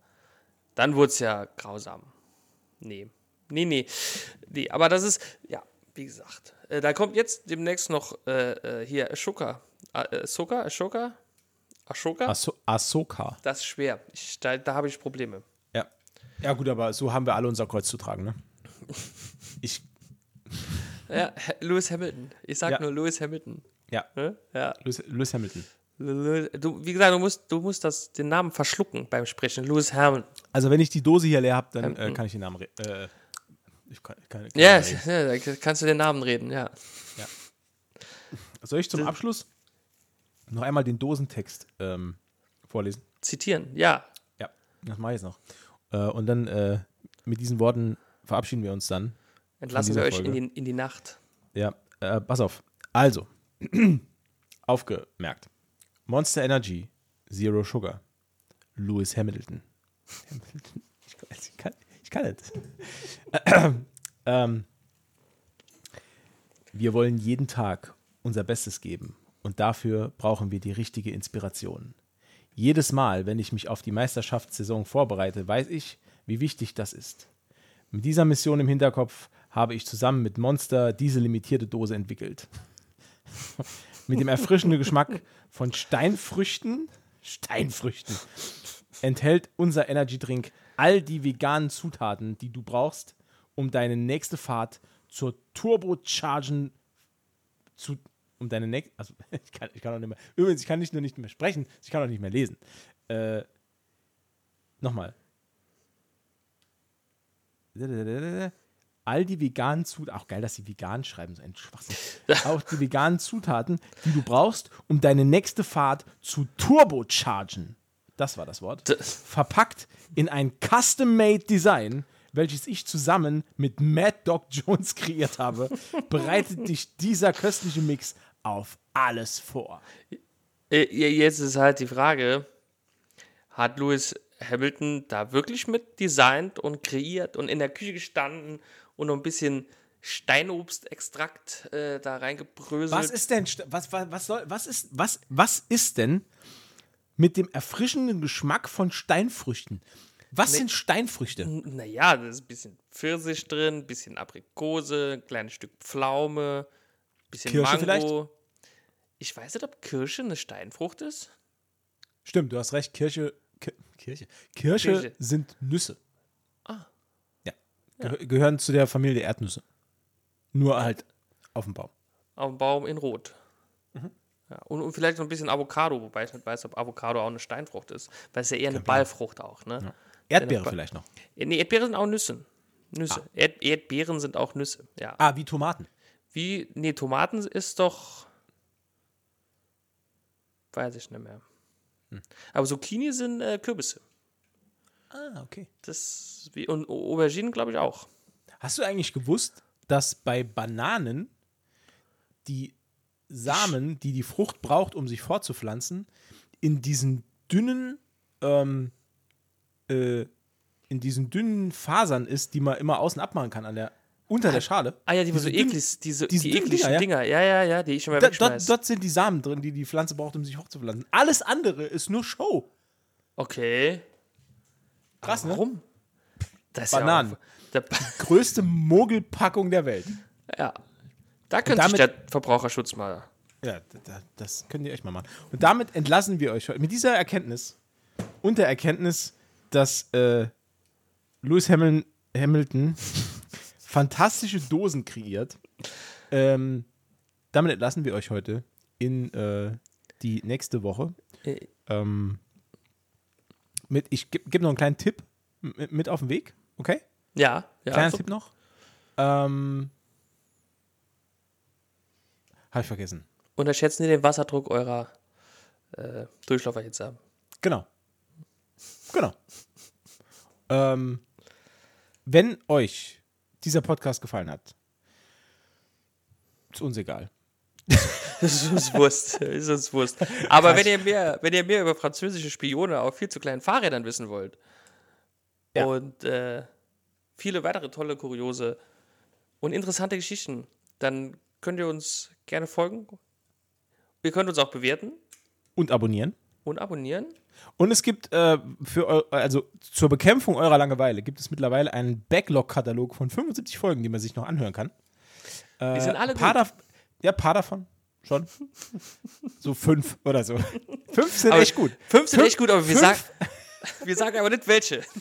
dann wurde es ja grausam. Nee. Nee, nee. Nee, aber das ist, ja, wie gesagt. Äh, da kommt jetzt demnächst noch äh, äh, hier Ashoka. Äh, Ahsoka? Ashoka? Ashoka? Ahso Ahsoka. das ist schwer. Ich, da da habe ich Probleme. Ja. Ja, gut, aber so haben wir alle unser Kreuz zu tragen, ne? Ich, Ja, Lewis Hamilton. Ich sag Ja. nur Lewis Hamilton. ja, Ne? Ja. Lewis, Lewis Hamilton. Du, wie gesagt, du musst, du musst das, den Namen verschlucken beim Sprechen. Lewis Hamilton. Also, wenn ich die Dose hier leer habe, dann äh, kann ich den Namen reden. Äh, ich kann, kann, kann Ja, ja, kannst du den Namen reden, ja. Soll ich zum Abschluss noch einmal den Dosentext ähm, vorlesen? Zitieren, ja. Ja, das mache ich jetzt noch. Äh, und dann äh, mit diesen Worten verabschieden wir uns dann. Entlassen wir euch in die, in die Nacht. Ja, äh, pass auf. Also, aufgemerkt. Monster Energy, Zero Sugar, Lewis Hamilton. Hamilton. Ich, kann- ich kann, ich kann nicht. ähm, wir wollen jeden Tag unser Bestes geben und dafür brauchen wir die richtige Inspiration. Jedes Mal, wenn ich mich auf die Meisterschaftssaison vorbereite, weiß ich, wie wichtig das ist. Mit dieser Mission im Hinterkopf habe ich zusammen mit Monster diese limitierte Dose entwickelt. mit dem erfrischenden Geschmack von Steinfrüchten, Steinfrüchten, enthält unser Energy Drink all die veganen Zutaten, die du brauchst, um deine nächste Fahrt zur Turbochargen zu um deine nächste also ich kann, ich kann auch nicht mehr übrigens ich kann nicht nur nicht mehr sprechen ich kann auch nicht mehr lesen äh, nochmal all die veganen Zutaten, auch geil, dass sie vegan schreiben, so ein Schwachsinn. auch die veganen Zutaten, die du brauchst, um deine nächste Fahrt zu turbochargen. Das war das Wort. Verpackt in ein custom-made Design, welches ich zusammen mit Mad Dog Jones kreiert habe, bereitet dich dieser köstliche Mix auf alles vor. Äh, Jetzt ist halt die Frage, hat Lewis Hamilton da wirklich mit designt und kreiert und in der Küche gestanden und noch ein bisschen Steinobstextrakt äh, da reingebröselt? Was ist denn, was, was soll, was ist, was, was ist denn mit dem erfrischenden Geschmack von Steinfrüchten? Was sind Steinfrüchte? Naja, da ist ein bisschen Pfirsich drin, ein bisschen Aprikose, ein kleines Stück Pflaume, ein bisschen Kirsche Mango. Ich weiß nicht, ob Kirsche eine Steinfrucht ist. Stimmt, du hast recht, Kirche, Ki Kirche, Kirsche Kirsche. sind Nüsse. Ah. Ja, Gehö gehören zu der Familie der Erdnüsse. Nur halt auf dem Baum. Auf dem Baum in Rot. Mhm. Ja, und, und vielleicht noch ein bisschen Avocado, wobei ich nicht weiß, ob Avocado auch eine Steinfrucht ist. Weil es ja eher eine Ballfrucht auch, ne? Erdbeere vielleicht noch. Äh, Nee, Erdbeeren sind auch Nüsse. Nüsse. Erd Erdbeeren sind auch Nüsse, ja. Ah, wie Tomaten. Wie, nee, Tomaten ist doch. Weiß ich nicht mehr. Hm. Aber Zucchini sind äh, Kürbisse. Ah, okay. Das, wie, und Au- Auberginen, glaube ich, auch. Hast du eigentlich gewusst, dass bei Bananen die Samen, die die Frucht braucht, um sich fortzupflanzen, in diesen dünnen, ähm, äh, in diesen dünnen Fasern ist, die man immer außen abmachen kann an der, unter der Schale. Ah ja, die, Diese so eklig, diese, diese die ekligen Dinger, Dinger, ja, ja, ja, die ich schon mal Da, dort, dort sind die Samen drin, die die Pflanze braucht, um sich hochzupflanzen. Alles andere ist nur Show. Okay. Krass, ne? Warum? Das ist Bananen. Ja, auch, da, Größte Mogelpackung der Welt. ja. Da könnte sich damit- der Verbraucherschutz mal. Ja, da, das könnt ihr euch mal machen. Und damit entlassen wir euch heute mit dieser Erkenntnis und der Erkenntnis, dass äh, Lewis Hamil Hamilton fantastische Dosen kreiert. Ähm, damit entlassen wir euch heute in äh, die nächste Woche. Äh, Ähm, mit, ich gebe geb noch einen kleinen Tipp mit auf den Weg, okay? Ja, ja. Kleiner so- Tipp noch. Ähm, Habe ich vergessen. Unterschätzen Sie den Wasserdruck eurer äh, Durchlauferhitze. Genau. Genau. ähm, wenn euch dieser Podcast gefallen hat, ist uns egal. Das ist uns Wurst. Ist uns Wurst. Aber wenn ihr, mehr, wenn ihr mehr über französische Spione auf viel zu kleinen Fahrrädern wissen wollt Ja. und äh, viele weitere tolle, kuriose und interessante Geschichten, dann könnt ihr uns gerne folgen. Ihr könnt uns auch bewerten Und abonnieren. und abonnieren. Und es gibt äh, für also zur Bekämpfung eurer Langeweile gibt es mittlerweile einen Backlog-Katalog von 75 Folgen, die man sich noch anhören kann. Äh, Die sind alle paar gut. dav- Ja, paar davon schon. so fünf oder so. Fünf sind Aber echt gut. Fünf sind Fünf- echt gut, aber wir, sagen, wir sagen aber nicht welche.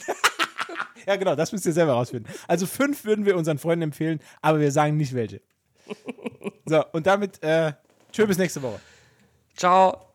Ja, genau, das müsst ihr selber rausfinden. Also fünf würden wir unseren Freunden empfehlen, aber wir sagen nicht welche. So, und damit, äh, tschö bis nächste Woche. Ciao.